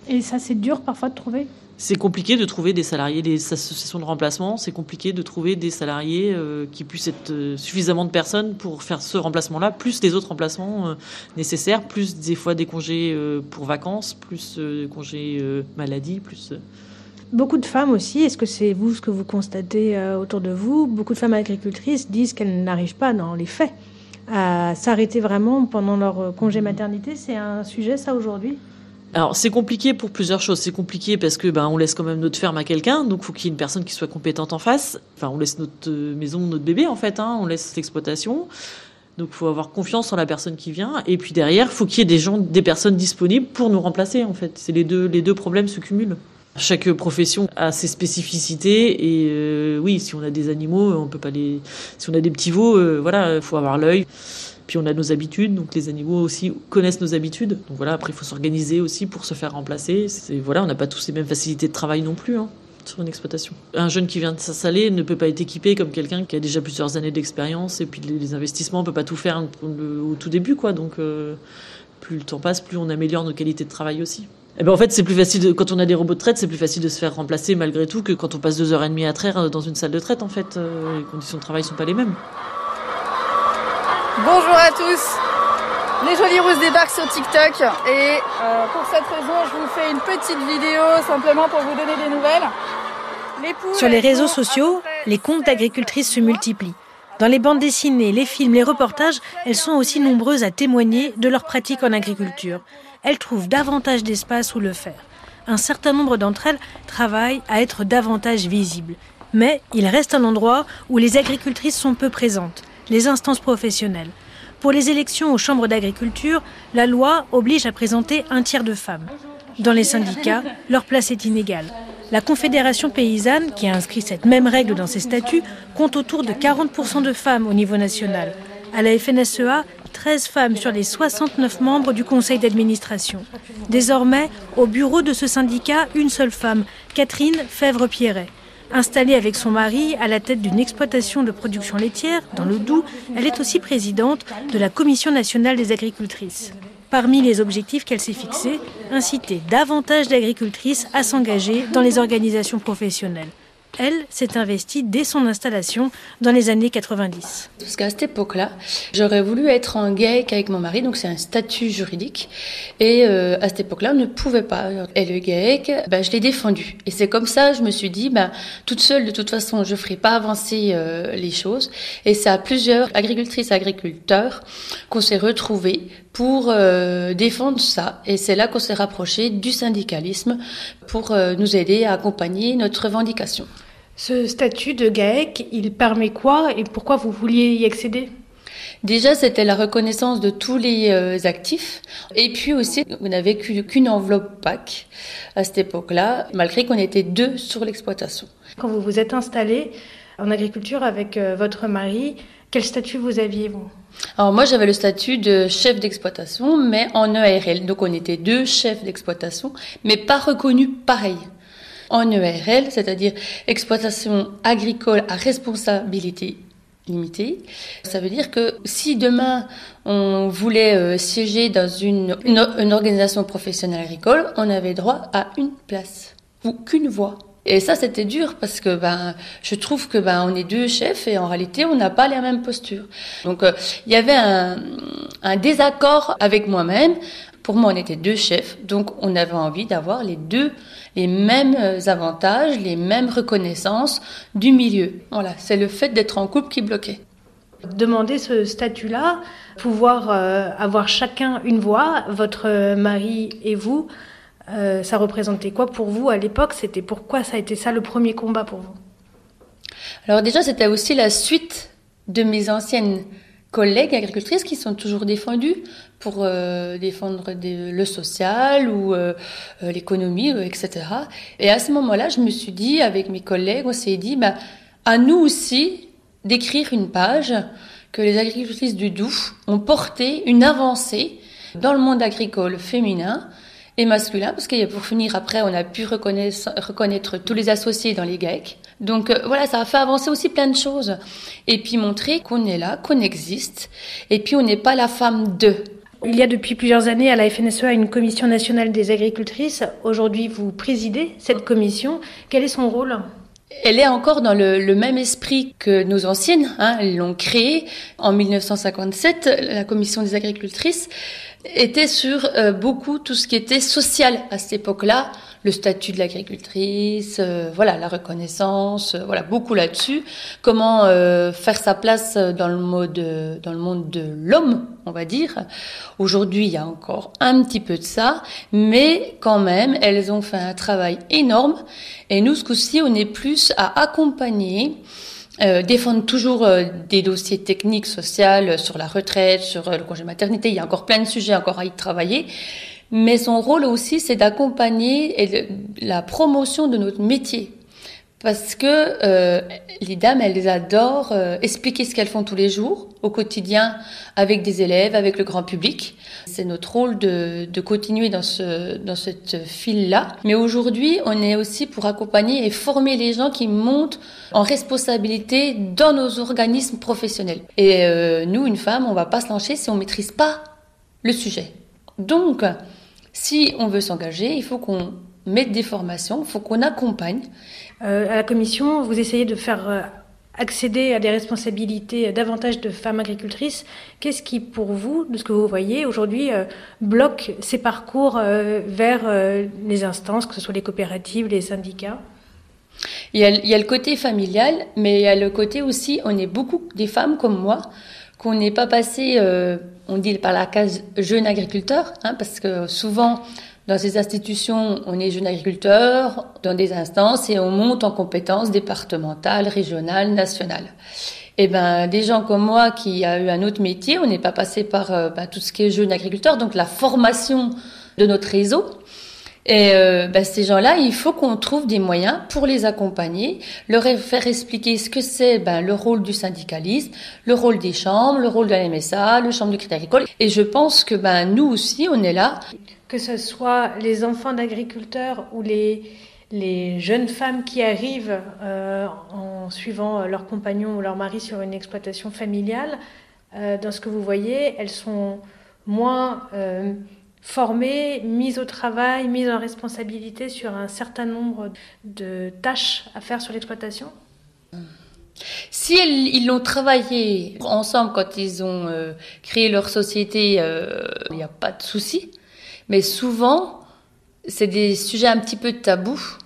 et ça c'est dur parfois de trouver c'est compliqué de trouver des salariés, les associations de remplacement, c'est compliqué de trouver des salariés euh, qui puissent être euh, suffisamment de personnes pour faire ce remplacement-là, plus les autres remplacements euh, nécessaires, plus des fois des congés pour vacances, plus des congés maladie, plus. Beaucoup de femmes aussi, est-ce que c'est vous ce que vous constatez autour de vous? Beaucoup de femmes agricultrices disent qu'elles n'arrivent pas dans les faits à s'arrêter vraiment pendant leur congé maternité. C'est un sujet ça aujourd'hui? Alors c'est compliqué pour plusieurs choses. C'est compliqué parce que ben on laisse quand même notre ferme à quelqu'un, donc faut qu'il y ait une personne qui soit compétente en face. Enfin on laisse notre euh, maison, notre bébé en fait, hein, on laisse l'exploitation. Donc faut avoir confiance en la personne qui vient. Et puis derrière, faut qu'il y ait des gens, des personnes disponibles pour nous remplacer en fait. C'est les deux, les deux problèmes se cumulent. Chaque profession a ses spécificités et euh, oui, si on a des animaux, on peut pas les. Si on a des petits veaux, euh, voilà, faut avoir l'œil. Puis on a nos habitudes, donc les animaux aussi connaissent nos habitudes. Donc voilà, après il faut s'organiser aussi pour se faire remplacer. C'est voilà, on n'a pas tous les mêmes facilités de travail non plus. Hein, sur une exploitation. Un jeune qui vient de s'installer ne peut pas être équipé comme quelqu'un qui a déjà plusieurs années d'expérience et puis les investissements, on peut pas tout faire au tout début quoi. Donc euh, plus le temps passe, plus on améliore nos qualités de travail aussi. Et eh ben en fait, c'est plus facile quand on a des robots de traite, c'est plus facile de se faire remplacer malgré tout que quand on passe deux heures et demie à traire euh, dans une salle de traite. En fait, euh, les conditions de travail sont pas les mêmes. Bonjour à tous Les Jolies Rousses débarquent sur TikTok et euh, pour cette raison je vous fais une petite vidéo simplement pour vous donner des nouvelles. sur les réseaux sociaux, les comptes d'agricultrices se multiplient. Dans les bandes dessinées, les films, les reportages, elles sont aussi nombreuses à témoigner de leur pratique en agriculture. Elles trouvent davantage d'espace où le faire. Un certain nombre d'entre elles travaillent à être davantage visibles. Mais il reste un endroit où les agricultrices sont peu présentes les instances professionnelles. Pour les élections aux chambres d'agriculture, la loi oblige à présenter un tiers de femmes. Dans les syndicats, leur place est inégale. La Confédération paysanne, qui a inscrit cette même règle dans ses statuts, compte autour de 40% de femmes au niveau national. À la FNSEA, 13 femmes sur les 69 membres du conseil d'administration. Désormais, au bureau de ce syndicat, une seule femme, Catherine Fèvre-Pierret. Installée avec son mari à la tête d'une exploitation de production laitière dans le Doubs, elle est aussi présidente de la Commission nationale des agricultrices. Parmi les objectifs qu'elle s'est fixés, inciter davantage d'agricultrices à s'engager dans les organisations professionnelles elle, s'est investie dès son installation dans les années 90. Parce qu'à cette époque-là, j'aurais voulu être en GAEC avec mon mari, donc c'est un statut juridique. Et euh, à cette époque-là, on ne pouvait pas. Et le GAEC, ben, je l'ai défendu. Et c'est comme ça, je me suis dit, ben, toute seule, de toute façon, je ne ferai pas avancer euh, les choses. Et c'est à plusieurs agricultrices, agriculteurs qu'on s'est retrouvés pour euh, défendre ça. Et c'est là qu'on s'est rapproché du syndicalisme pour nous aider à accompagner notre revendication. Ce statut de GAEC, il permet quoi et pourquoi vous vouliez y accéder? Déjà, c'était la reconnaissance de tous les euh, actifs. Et puis aussi, on n'avait qu'une enveloppe PAC à cette époque-là, malgré qu'on était deux sur l'exploitation. Quand vous vous êtes installé en agriculture avec euh, votre mari, quel statut vous aviez, vous alors moi j'avais le statut de chef d'exploitation, mais en ERL. Donc on était deux chefs d'exploitation, mais pas reconnus pareil en ERL, c'est-à-dire exploitation agricole à responsabilité limitée. Ça veut dire que si demain on voulait euh, siéger dans une, une, organisation professionnelle agricole, on avait droit à une place ou qu'une voix. Et ça, c'était dur parce que ben, je trouve que ben, on est deux chefs et en réalité, on n'a pas les mêmes postures. Donc, euh, il y avait un, désaccord avec moi-même. Pour moi, on était deux chefs, donc on avait envie d'avoir les deux les mêmes avantages, les mêmes reconnaissances du milieu. Voilà, c'est le fait d'être en couple qui bloquait. Demander ce statut-là, pouvoir euh, avoir chacun une voix, votre mari et vous, euh, ça représentait quoi pour vous à l'époque? C'était pourquoi ça a été ça le premier combat pour vous? Alors déjà, c'était aussi la suite de mes anciennes collègues agricultrices qui sont toujours défendues pour euh, défendre le social ou euh, l'économie, etc. Et à ce moment-là, je me suis dit, avec mes collègues, on s'est dit, bah, à nous aussi d'écrire une page que les agricultrices du Doubs ont porté une avancée dans le monde agricole féminin et masculin, parce que pour finir après, on a pu reconnaître, reconnaître tous les associés dans les GAEC. Donc euh, voilà, ça a fait avancer aussi plein de choses. Et puis montrer qu'on est là, qu'on existe, et puis on n'est pas la femme de. Il y a depuis plusieurs années à la FNSEA une commission nationale des agricultrices. Aujourd'hui, vous présidez cette commission. Quel est son rôle? Elle est encore dans le, même esprit que nos anciennes. Hein, elles l'ont créée en 1957, la commission des agricultrices était sur euh, beaucoup tout ce qui était social à cette époque-là, le statut de l'agricultrice, euh, voilà la reconnaissance, euh, voilà beaucoup là-dessus. Comment faire sa place dans le mode, dans le monde de l'homme, on va dire. Aujourd'hui, il y a encore un petit peu de ça, mais quand même, elles ont fait un travail énorme. Et nous, ce coup-ci, on est plus à accompagner euh, défendre toujours euh, des dossiers techniques, sociaux, euh, sur la retraite, sur le congé maternité. Il y a encore plein de sujets encore à y travailler. Mais son rôle aussi, c'est d'accompagner la promotion de notre métier. Parce que euh, les dames, elles adorent euh, expliquer ce qu'elles font tous les jours, au quotidien, avec des élèves, avec le grand public. C'est notre rôle de, de continuer dans, ce, dans cette file-là. Mais aujourd'hui, on est aussi pour accompagner et former les gens qui montent en responsabilité dans nos organismes professionnels. Et euh, nous, une femme, on va pas se lancer si on maîtrise pas le sujet. Donc, si on veut s'engager, il faut qu'on mette des formations, il faut qu'on accompagne. Euh, à la commission, vous essayez de faire euh, accéder à des responsabilités davantage de femmes agricultrices. Qu'est-ce qui, pour vous, de ce que vous voyez aujourd'hui, euh, bloque ces parcours vers les instances, que ce soit les coopératives, les syndicats? Il y, a, il y, a, le côté familial, mais il y a le côté aussi, on est beaucoup des femmes comme moi, qu'on n'est pas passé, on dit par la case jeune agriculteur, hein, parce que souvent dans ces institutions, on est jeune agriculteur, dans des instances, et on monte en compétences départementales, régionales, nationales. Et eh ben, des gens comme moi qui a eu un autre métier, on n'est pas passé par euh, ben, tout ce qui est jeune agriculteur, donc la formation de notre réseau. Et euh, ben, ces gens-là, il faut qu'on trouve des moyens pour les accompagner, leur faire expliquer ce que c'est ben, le rôle du syndicalisme, le rôle des chambres, le rôle de la MSA, le chambre du crédit agricole. Et je pense que ben, nous aussi, on est là que ce soit les enfants d'agriculteurs ou les, les jeunes femmes qui arrivent euh, en suivant leur compagnon ou leur mari sur une exploitation familiale, euh, dans ce que vous voyez, elles sont moins euh, formées, mises au travail, mises en responsabilité sur un certain nombre de tâches à faire sur l'exploitation si ils l'ont travaillé ensemble quand ils ont créé leur société, il n'y a pas de souci. Mais souvent, c'est des sujets un petit peu tabous.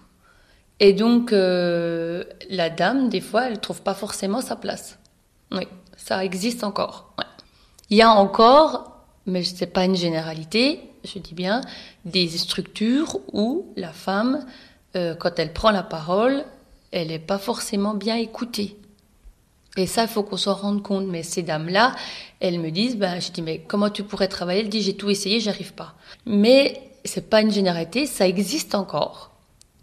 Et donc, euh, la dame, des fois, elle ne trouve pas forcément sa place. Oui, ça existe encore. Il y a encore, mais ce n'est pas une généralité, je dis bien, des structures où la femme, euh, quand elle prend la parole, elle n'est pas forcément bien écoutée. Et ça, il faut qu'on s'en rende compte. Mais ces dames-là, elles me disent, ben, je dis, mais comment tu pourrais travailler? Elle dit, j'ai tout essayé, j'arrive pas. Mais c'est pas une généralité, ça existe encore.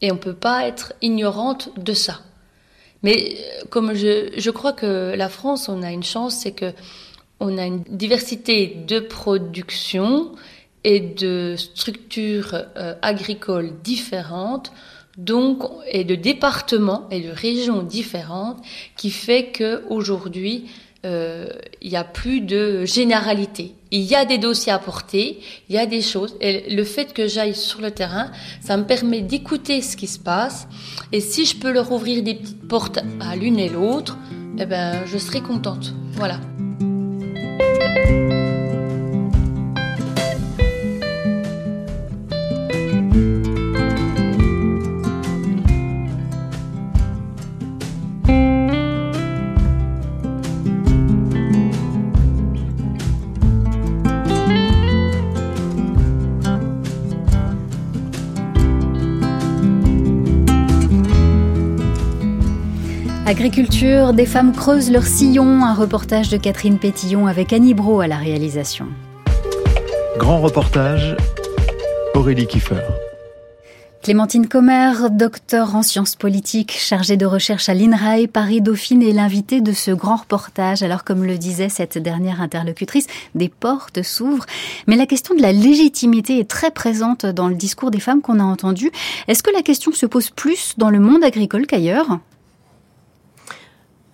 Et on peut pas être ignorante de ça. Mais euh, comme je, je crois que la France, on a une chance, c'est que on a une diversité de production et de structures euh, agricoles différentes donc et de départements et de régions différentes qui fait que aujourd'hui euh, il n'y a plus de généralité. Il y a des dossiers à porter, il y a des choses. Et le fait que j'aille sur le terrain, ça me permet d'écouter ce qui se passe. Et si je peux leur ouvrir des petites portes à l'une et l'autre, eh ben, je serai contente. Voilà. Thank you. Agriculture, des femmes creusent leur sillon, un reportage de Catherine Pétillon avec Annie Bro à la réalisation. Grand reportage, Aurélie Kiefer. Clémentine Commer, docteur en sciences politiques, chargée de recherche à l'INRAE Paris-Dauphine, est l'invitée de ce grand reportage. Alors, comme le disait cette dernière interlocutrice, des portes s'ouvrent. Mais la question de la légitimité est très présente dans le discours des femmes qu'on a entendu. Est-ce que la question se pose plus dans le monde agricole qu'ailleurs?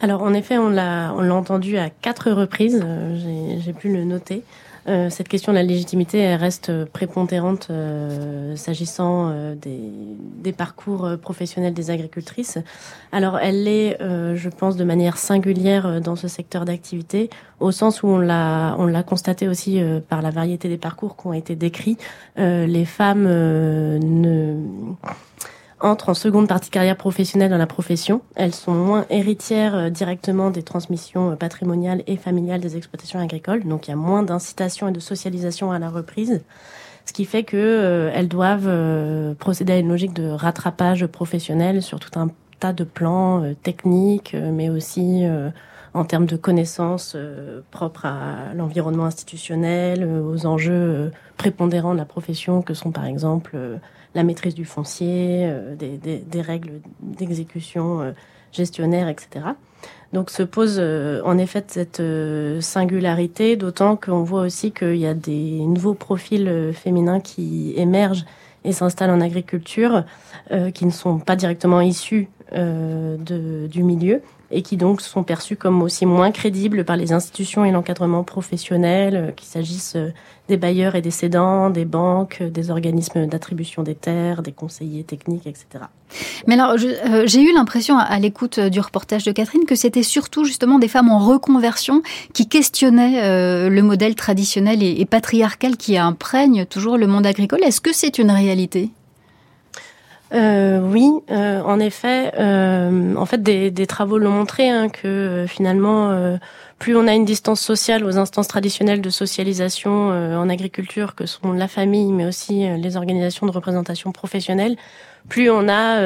Alors en effet, on l'a, on l'a entendu à quatre reprises, euh, j'ai, pu le noter. euh, cette question de la légitimité reste prépondérante euh, s'agissant des, des, parcours professionnels des agricultrices. Alors elle l'est, je pense, de manière singulière dans ce secteur d'activité, au sens où on l'a on l'a constaté aussi par la variété des parcours qui ont été décrits. les femmes ne entrent en seconde partie carrière professionnelle dans la profession. Elles sont moins héritières euh, directement des transmissions euh, patrimoniales et familiales des exploitations agricoles. Donc il y a moins d'incitation et de socialisation à la reprise. Ce qui fait que euh, doivent procéder à une logique de rattrapage professionnel sur tout un tas de plans techniques, mais aussi en termes de connaissances propres à l'environnement institutionnel, aux enjeux prépondérants de la profession que sont par exemple la maîtrise du foncier, euh, des, règles d'exécution euh, gestionnaire, etc. Donc se pose euh, en effet cette singularité, d'autant qu'on voit aussi qu'il y a des nouveaux profils féminins qui émergent et s'installent en agriculture, qui ne sont pas directement issus du milieu et qui donc sont perçus comme aussi moins crédibles par les institutions et l'encadrement professionnel, euh, qu'il s'agisse euh, des bailleurs et des cédants, des banques, euh, des organismes d'attribution des terres, des conseillers techniques, etc. Mais alors, j'ai eu l'impression à, l'écoute du reportage de Catherine que c'était surtout justement des femmes en reconversion qui questionnaient le modèle traditionnel et, et patriarcal qui imprègne toujours le monde agricole. Est-ce que c'est une réalité? Euh, oui, euh, en effet, euh, en fait, des, des travaux l'ont montré hein, que euh, finalement, euh, plus on a une distance sociale aux instances traditionnelles de socialisation en agriculture, que sont la famille, mais aussi les organisations de représentation professionnelle, plus on a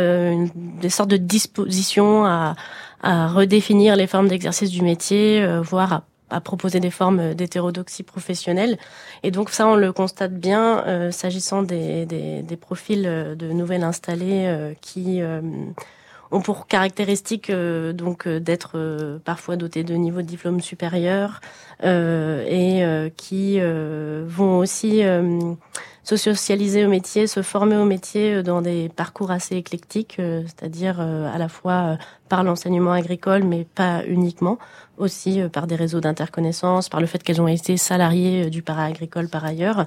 des sortes de dispositions à, à redéfinir les formes d'exercice du métier, voire à à proposer des formes d'hétérodoxie professionnelle. Et donc ça, on le constate bien euh, s'agissant des, des, des, profils euh, de nouvelles installées euh, qui ont pour caractéristique donc d'être parfois dotés de niveaux de diplôme supérieur et qui vont aussi se socialiser au métier, se former au métier dans des parcours assez éclectiques, c'est-à-dire à la fois par l'enseignement agricole, mais pas uniquement aussi euh, par des réseaux d'interconnaissance, par le fait qu'elles ont été salariées euh, du para-agricole par ailleurs.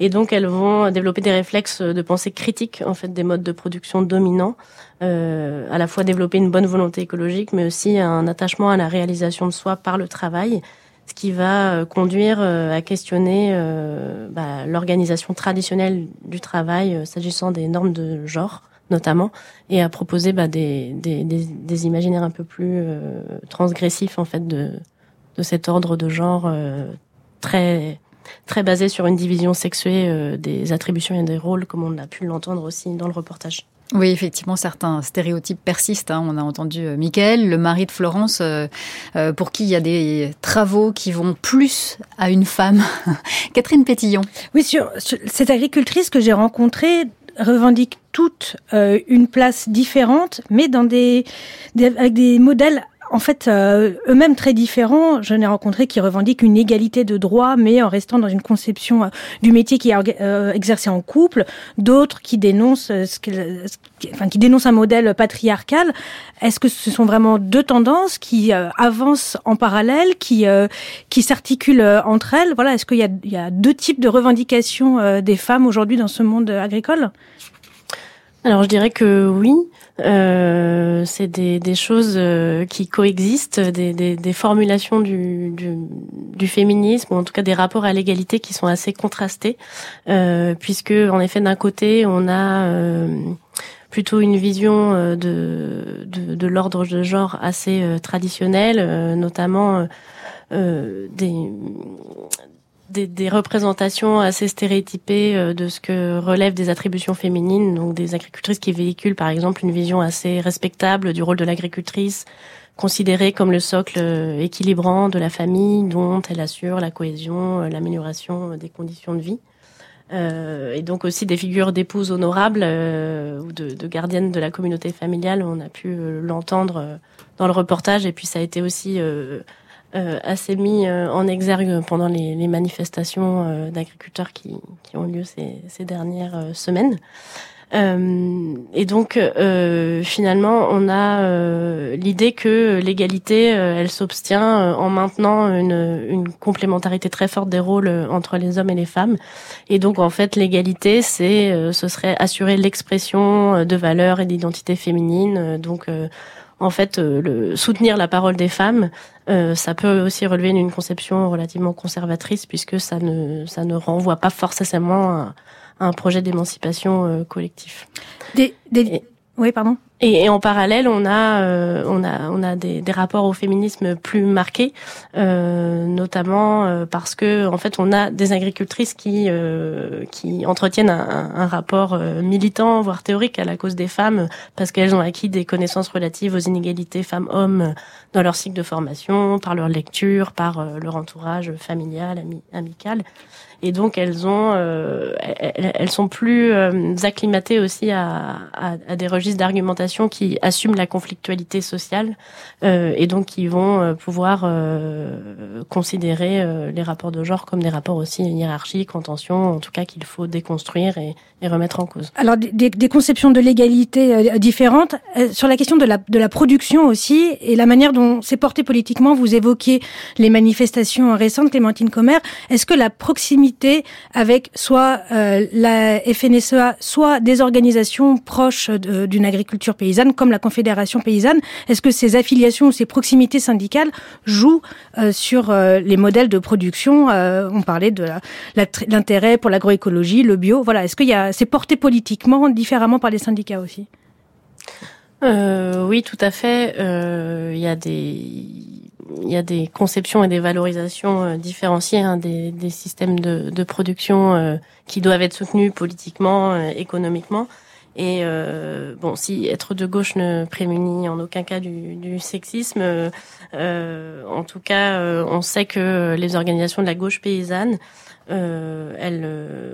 Et donc elles vont développer des réflexes de pensée critique en fait des modes de production dominants, euh, à la fois développer une bonne volonté écologique, mais aussi un attachement à la réalisation de soi par le travail, ce qui va euh, conduire à questionner euh, bah, l'organisation traditionnelle du travail s'agissant des normes de genre notamment, et à proposer bah, des, des, des, des, imaginaires un peu plus euh, transgressifs en fait de, de cet ordre de genre euh, très très basé sur une division sexuée euh, des attributions et des rôles, comme on a pu l'entendre aussi dans le reportage. Oui, effectivement, certains stéréotypes persistent. Hein. On a entendu euh, Michael, le mari de Florence, pour qui il y a des travaux qui vont plus à une femme. Catherine Pétillon. Oui, sur, sur cette agricultrice que j'ai rencontrée, revendiquent toutes euh, une place différente, mais dans des, avec des modèles en fait, euh, eux-mêmes très différents. Je n'ai rencontré qui revendiquent une égalité de droits, mais en restant dans une conception euh, du métier qui est exercé en couple. D'autres qui dénoncent, ce enfin, qui dénoncent un modèle patriarcal. Est-ce que ce sont vraiment deux tendances qui avancent en parallèle, qui qui s'articulent entre elles? Voilà. Est-ce qu'il y y a deux types de revendications des femmes aujourd'hui dans ce monde agricole? Alors je dirais que oui, euh, c'est des, des, choses euh, qui coexistent, des, des, des formulations du, du, du, féminisme, ou en tout cas des rapports à l'égalité qui sont assez contrastés, euh, puisque en effet d'un côté on a euh, plutôt une vision euh, de, de, de l'ordre de genre assez traditionnel, notamment des des, des, représentations assez stéréotypées euh, de ce que relèvent des attributions féminines, donc des agricultrices qui véhiculent par exemple une vision assez respectable du rôle de l'agricultrice, considérée comme le socle euh, équilibrant de la famille dont elle assure la cohésion, euh, l'amélioration des conditions de vie. Euh, et donc aussi des figures d'épouses honorables ou de, de, gardiennes de la communauté familiale. On a pu l'entendre dans le reportage et puis ça a été aussi assez mis euh, en exergue pendant les, les manifestations euh, d'agriculteurs qui, qui, ont lieu ces, ces dernières semaines. Euh, et donc euh, finalement, on a euh, l'idée que l'égalité, elle s'obtient en maintenant une, une, complémentarité très forte des rôles entre les hommes et les femmes. Et donc en fait, l'égalité, c'est ce serait assurer l'expression de valeurs et d'identité féminine. Donc en fait, le, soutenir la parole des femmes, ça peut aussi relever d'une conception relativement conservatrice puisque ça ne ça ne renvoie pas forcément à, un projet d'émancipation euh, collectif. Des, des... Oui, pardon. Et, et, en parallèle, on a euh, on a on a des, des, rapports au féminisme plus marqués, euh, notamment euh, parce que en fait, on a des agricultrices qui euh, qui entretiennent un, un rapport militant, voire théorique, à la cause des femmes, parce qu'elles ont acquis des connaissances relatives aux inégalités femmes-hommes dans leur cycle de formation, par leur lecture, par leur entourage familial, amical et donc elles ont, euh, elles, sont plus euh, acclimatées aussi à, des registres d'argumentation qui assument la conflictualité sociale euh, et donc qui vont pouvoir considérer les rapports de genre comme des rapports aussi hiérarchiques, en tension, en tout cas qu'il faut déconstruire et, et, remettre en cause. Alors des, des conceptions de l'égalité différentes sur la question de la, de la production aussi et la manière dont c'est porté politiquement. Vous évoquez les manifestations récentes, Clémentine Commer. Est-ce que la proximité avec soit euh, la FNSEA, soit des organisations proches d'une agriculture paysanne, comme la Confédération paysanne. Est-ce que ces affiliations ou ces proximités syndicales jouent euh, sur euh, les modèles de production On parlait de l'intérêt pour l'agroécologie, le bio. Voilà. Est-ce qu'il y a c'est porté politiquement différemment par les syndicats aussi? Oui, tout à fait. Il y a des il y a des conceptions et des valorisations euh, différenciées hein, des, des, systèmes de, de production euh, qui doivent être soutenus politiquement, euh, économiquement. Et bon, si être de gauche ne prémunit en aucun cas du, du sexisme, en tout cas, on sait que les organisations de la gauche paysanne, elles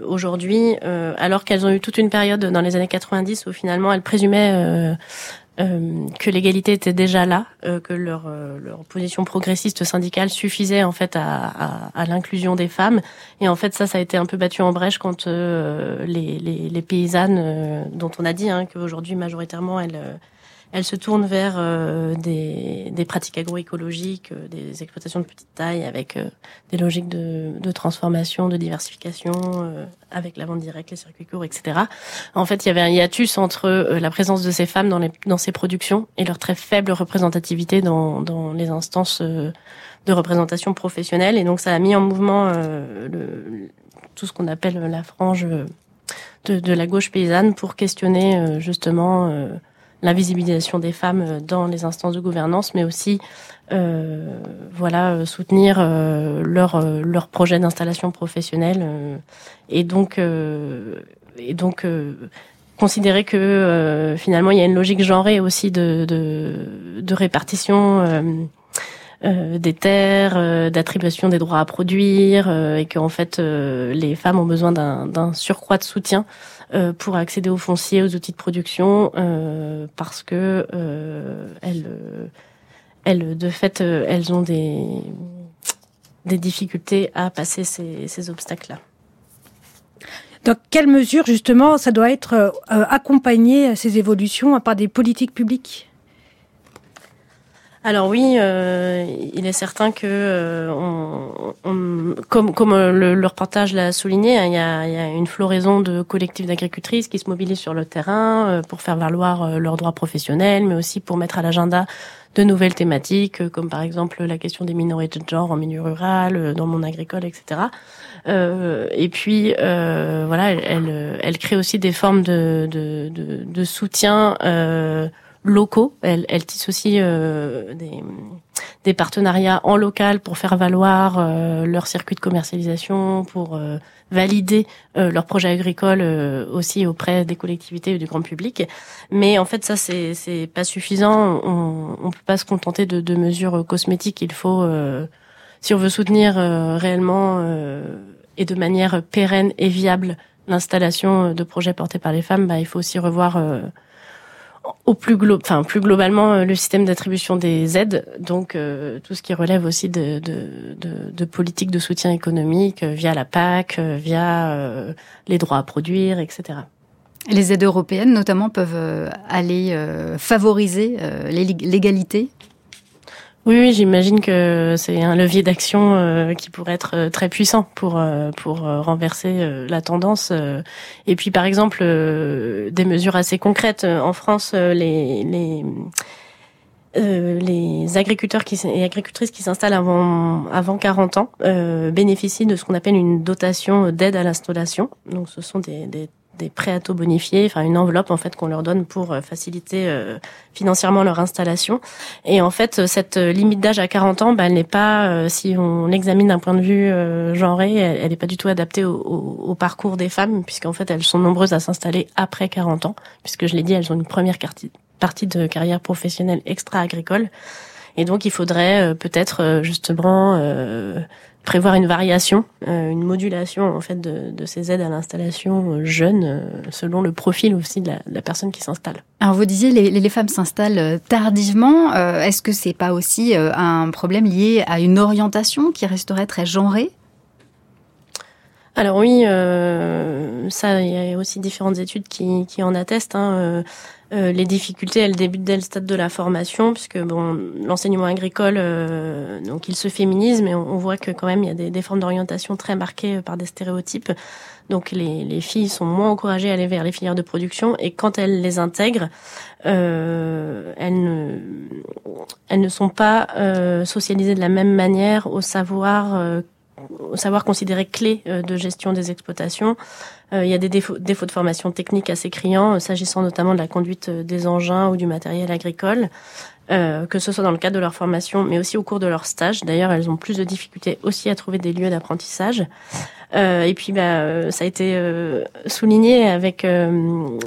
aujourd'hui, alors qu'elles ont eu toute une période dans les années 90 où finalement elles présumaient euh, que l'égalité était déjà là, euh, que leur, euh, leur position progressiste syndicale suffisait en fait à, à, à l'inclusion des femmes. Et en fait, ça, ça a été un peu battu en brèche quand les, les, les, paysannes, dont on a dit hein, qu'aujourd'hui majoritairement elles elle se tourne vers euh, des, des, pratiques agroécologiques, euh, des exploitations de petite taille avec euh, des logiques de, de, transformation, de diversification, avec la vente directe, les circuits courts, etc. En fait, il y avait un hiatus entre la présence de ces femmes dans, les, dans ces productions et leur très faible représentativité dans, dans les instances de représentation professionnelle. Et donc, ça a mis en mouvement le, tout ce qu'on appelle la frange de, de, la gauche paysanne pour questionner justement l'invisibilisation des femmes euh, dans les instances de gouvernance, mais aussi euh, voilà euh, soutenir euh, leur euh, leur projet d'installation professionnelle et donc et donc considérer que finalement il y a une logique genrée aussi de de, répartition euh, des terres, d'attribution des droits à produire, et qu'en fait les femmes ont besoin d'un surcroît de soutien euh, pour accéder aux fonciers, aux outils de production, euh, parce que euh, elles, elles, de fait, elles ont des, des difficultés à passer ces, ces obstacles-là. Dans quelle mesure, justement, ça doit être accompagné, ces évolutions, par des politiques publiques? Alors oui, euh, il est certain que, euh, on, comme, comme le, le, reportage l'a souligné, hein, il, y a, une floraison de collectifs d'agricultrices qui se mobilisent sur le terrain euh, pour faire valoir euh, leurs droits professionnels, mais aussi pour mettre à l'agenda de nouvelles thématiques, euh, comme par exemple la question des minorités de genre en milieu rural, dans le monde agricole, etc. et puis, voilà, elle, elle, crée aussi des formes de soutien locaux. Elle, elle tisse aussi euh, des, des, partenariats en local pour faire valoir euh, leur circuit de commercialisation, pour euh, valider euh, leurs projets agricoles aussi auprès des collectivités et du grand public. Mais en fait, ça c'est pas suffisant. On, on peut pas se contenter de, de mesures cosmétiques. Il faut, si on veut soutenir réellement et de manière pérenne et viable l'installation de projets portés par les femmes, bah, il faut aussi revoir au plus, glo enfin, plus globalement euh, le système d'attribution des aides, donc euh, tout ce qui relève aussi de, de, de, de politiques de soutien économique euh, via la PAC, via les droits à produire, etc. Les aides européennes, notamment, peuvent aller favoriser l'égalité oui, oui j'imagine que c'est un levier d'action euh, qui pourrait être euh, très puissant pour euh, pour renverser la tendance. Et puis, par exemple, des mesures assez concrètes en France, les les les agriculteurs et agricultrices qui s'installent avant, avant 40 ans bénéficient de ce qu'on appelle une dotation d'aide à l'installation. Donc, ce sont des, des des prêts à taux bonifiés, enfin une enveloppe en fait qu'on leur donne pour euh, faciliter euh, financièrement leur installation. Et en fait, cette limite d'âge à 40 ans, bah, elle n'est pas, euh, si on l'examine d'un point de vue genré, elle n'est pas du tout adaptée au, au, parcours des femmes, puisqu'en fait elles sont nombreuses à s'installer après 40 ans, puisque je l'ai dit, elles ont une première partie de carrière professionnelle extra-agricole. Et donc il faudrait peut-être justement prévoir une variation, euh, une modulation en fait de, de ces aides à l'installation euh, jeune euh, selon le profil aussi de la, de la personne qui s'installe. Alors vous disiez les, les femmes s'installent tardivement. Est-ce que c'est pas aussi un problème lié à une orientation qui resterait très genrée? Alors oui, euh, ça, il y a aussi différentes études qui, qui en attestent. Hein. Euh, euh, les difficultés, elles débutent dès le stade de la formation, puisque bon, l'enseignement agricole, euh, donc il se féminise, mais on, voit que quand même il y a des, des formes d'orientation très marquées par des stéréotypes. Donc les, les, filles sont moins encouragées à aller vers les filières de production, et quand elles les intègrent, elles ne, elles ne sont pas socialisées de la même manière au savoir au savoir considéré clé euh, de gestion des exploitations. Euh, il y a des défauts, défauts de formation technique assez criants, euh, s'agissant notamment de la conduite des engins ou du matériel agricole. que ce soit dans le cadre de leur formation, mais aussi au cours de leur stage. D'ailleurs, elles ont plus de difficultés aussi à trouver des lieux d'apprentissage. Et puis, bah, ça a été souligné avec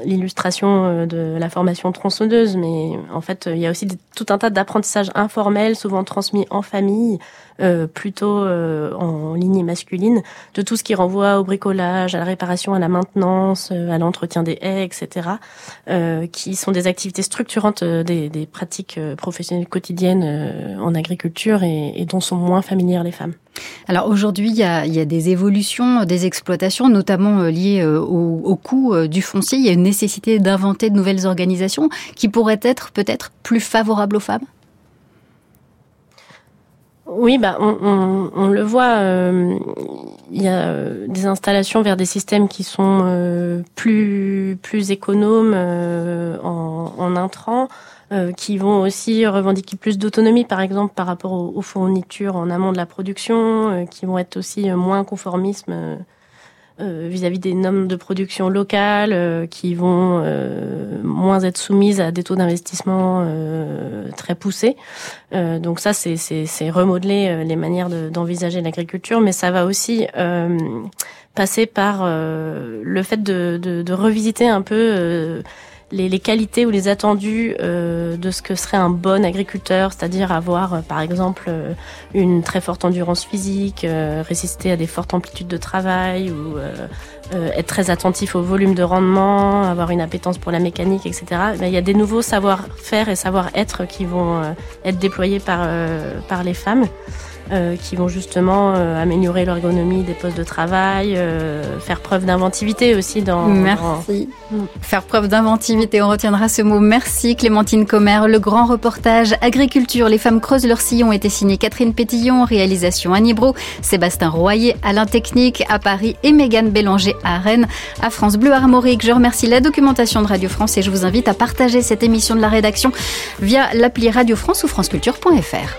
l'illustration de la formation tronçonneuse, mais en fait, il y a aussi tout un tas d'apprentissages informels, souvent transmis en famille, euh, plutôt euh, en lignée masculine, de tout ce qui renvoie au bricolage, à la réparation, à la maintenance, euh, à l'entretien des haies, etc., qui sont des activités structurantes des, des, pratiques professionnelles quotidiennes en agriculture et, et, dont sont moins familières les femmes. Alors aujourd'hui, il y a, y a, des évolutions des exploitations, notamment liées au, au coût du foncier. Il y a une nécessité d'inventer de nouvelles organisations qui pourraient être peut-être plus favorables aux femmes? Oui, bah, on, le voit, euh, il y a euh, des installations vers des systèmes qui sont euh, plus plus économes en, en intrants, qui vont aussi revendiquer plus d'autonomie, par exemple par rapport aux, aux, fournitures en amont de la production, qui vont être aussi moins conformisme euh, vis-à-vis des normes de production locales euh, qui vont euh, moins être soumises à des taux d'investissement très poussés. donc ça, c'est remodeler les manières d'envisager l'agriculture, mais ça va aussi passer par le fait de, revisiter un peu les, les, qualités ou les attendus euh, de ce que serait un bon agriculteur, c'est-à-dire avoir euh, par exemple euh, une très forte endurance physique, euh, résister à des fortes amplitudes de travail ou être très attentif au volume de rendement, avoir une appétence pour la mécanique, etc. il y a des nouveaux savoir-faire et savoir-être qui vont être déployés par, par les femmes. Euh, qui vont justement euh, améliorer l'ergonomie des postes de travail, euh, faire preuve d'inventivité aussi dans. Merci. Faire preuve d'inventivité, on retiendra ce mot. Merci Clémentine Commer. Le grand reportage Agriculture, les femmes creusent leur sillon était signé Catherine Pétillon, réalisation Annie Bro, Sébastien Royer, Alain Technique à Paris et Mégane Bélanger à Rennes. À France Bleu Armorique, je remercie la documentation de Radio France et je vous invite à partager cette émission de la rédaction via l'appli Radio France ou franceculture.fr.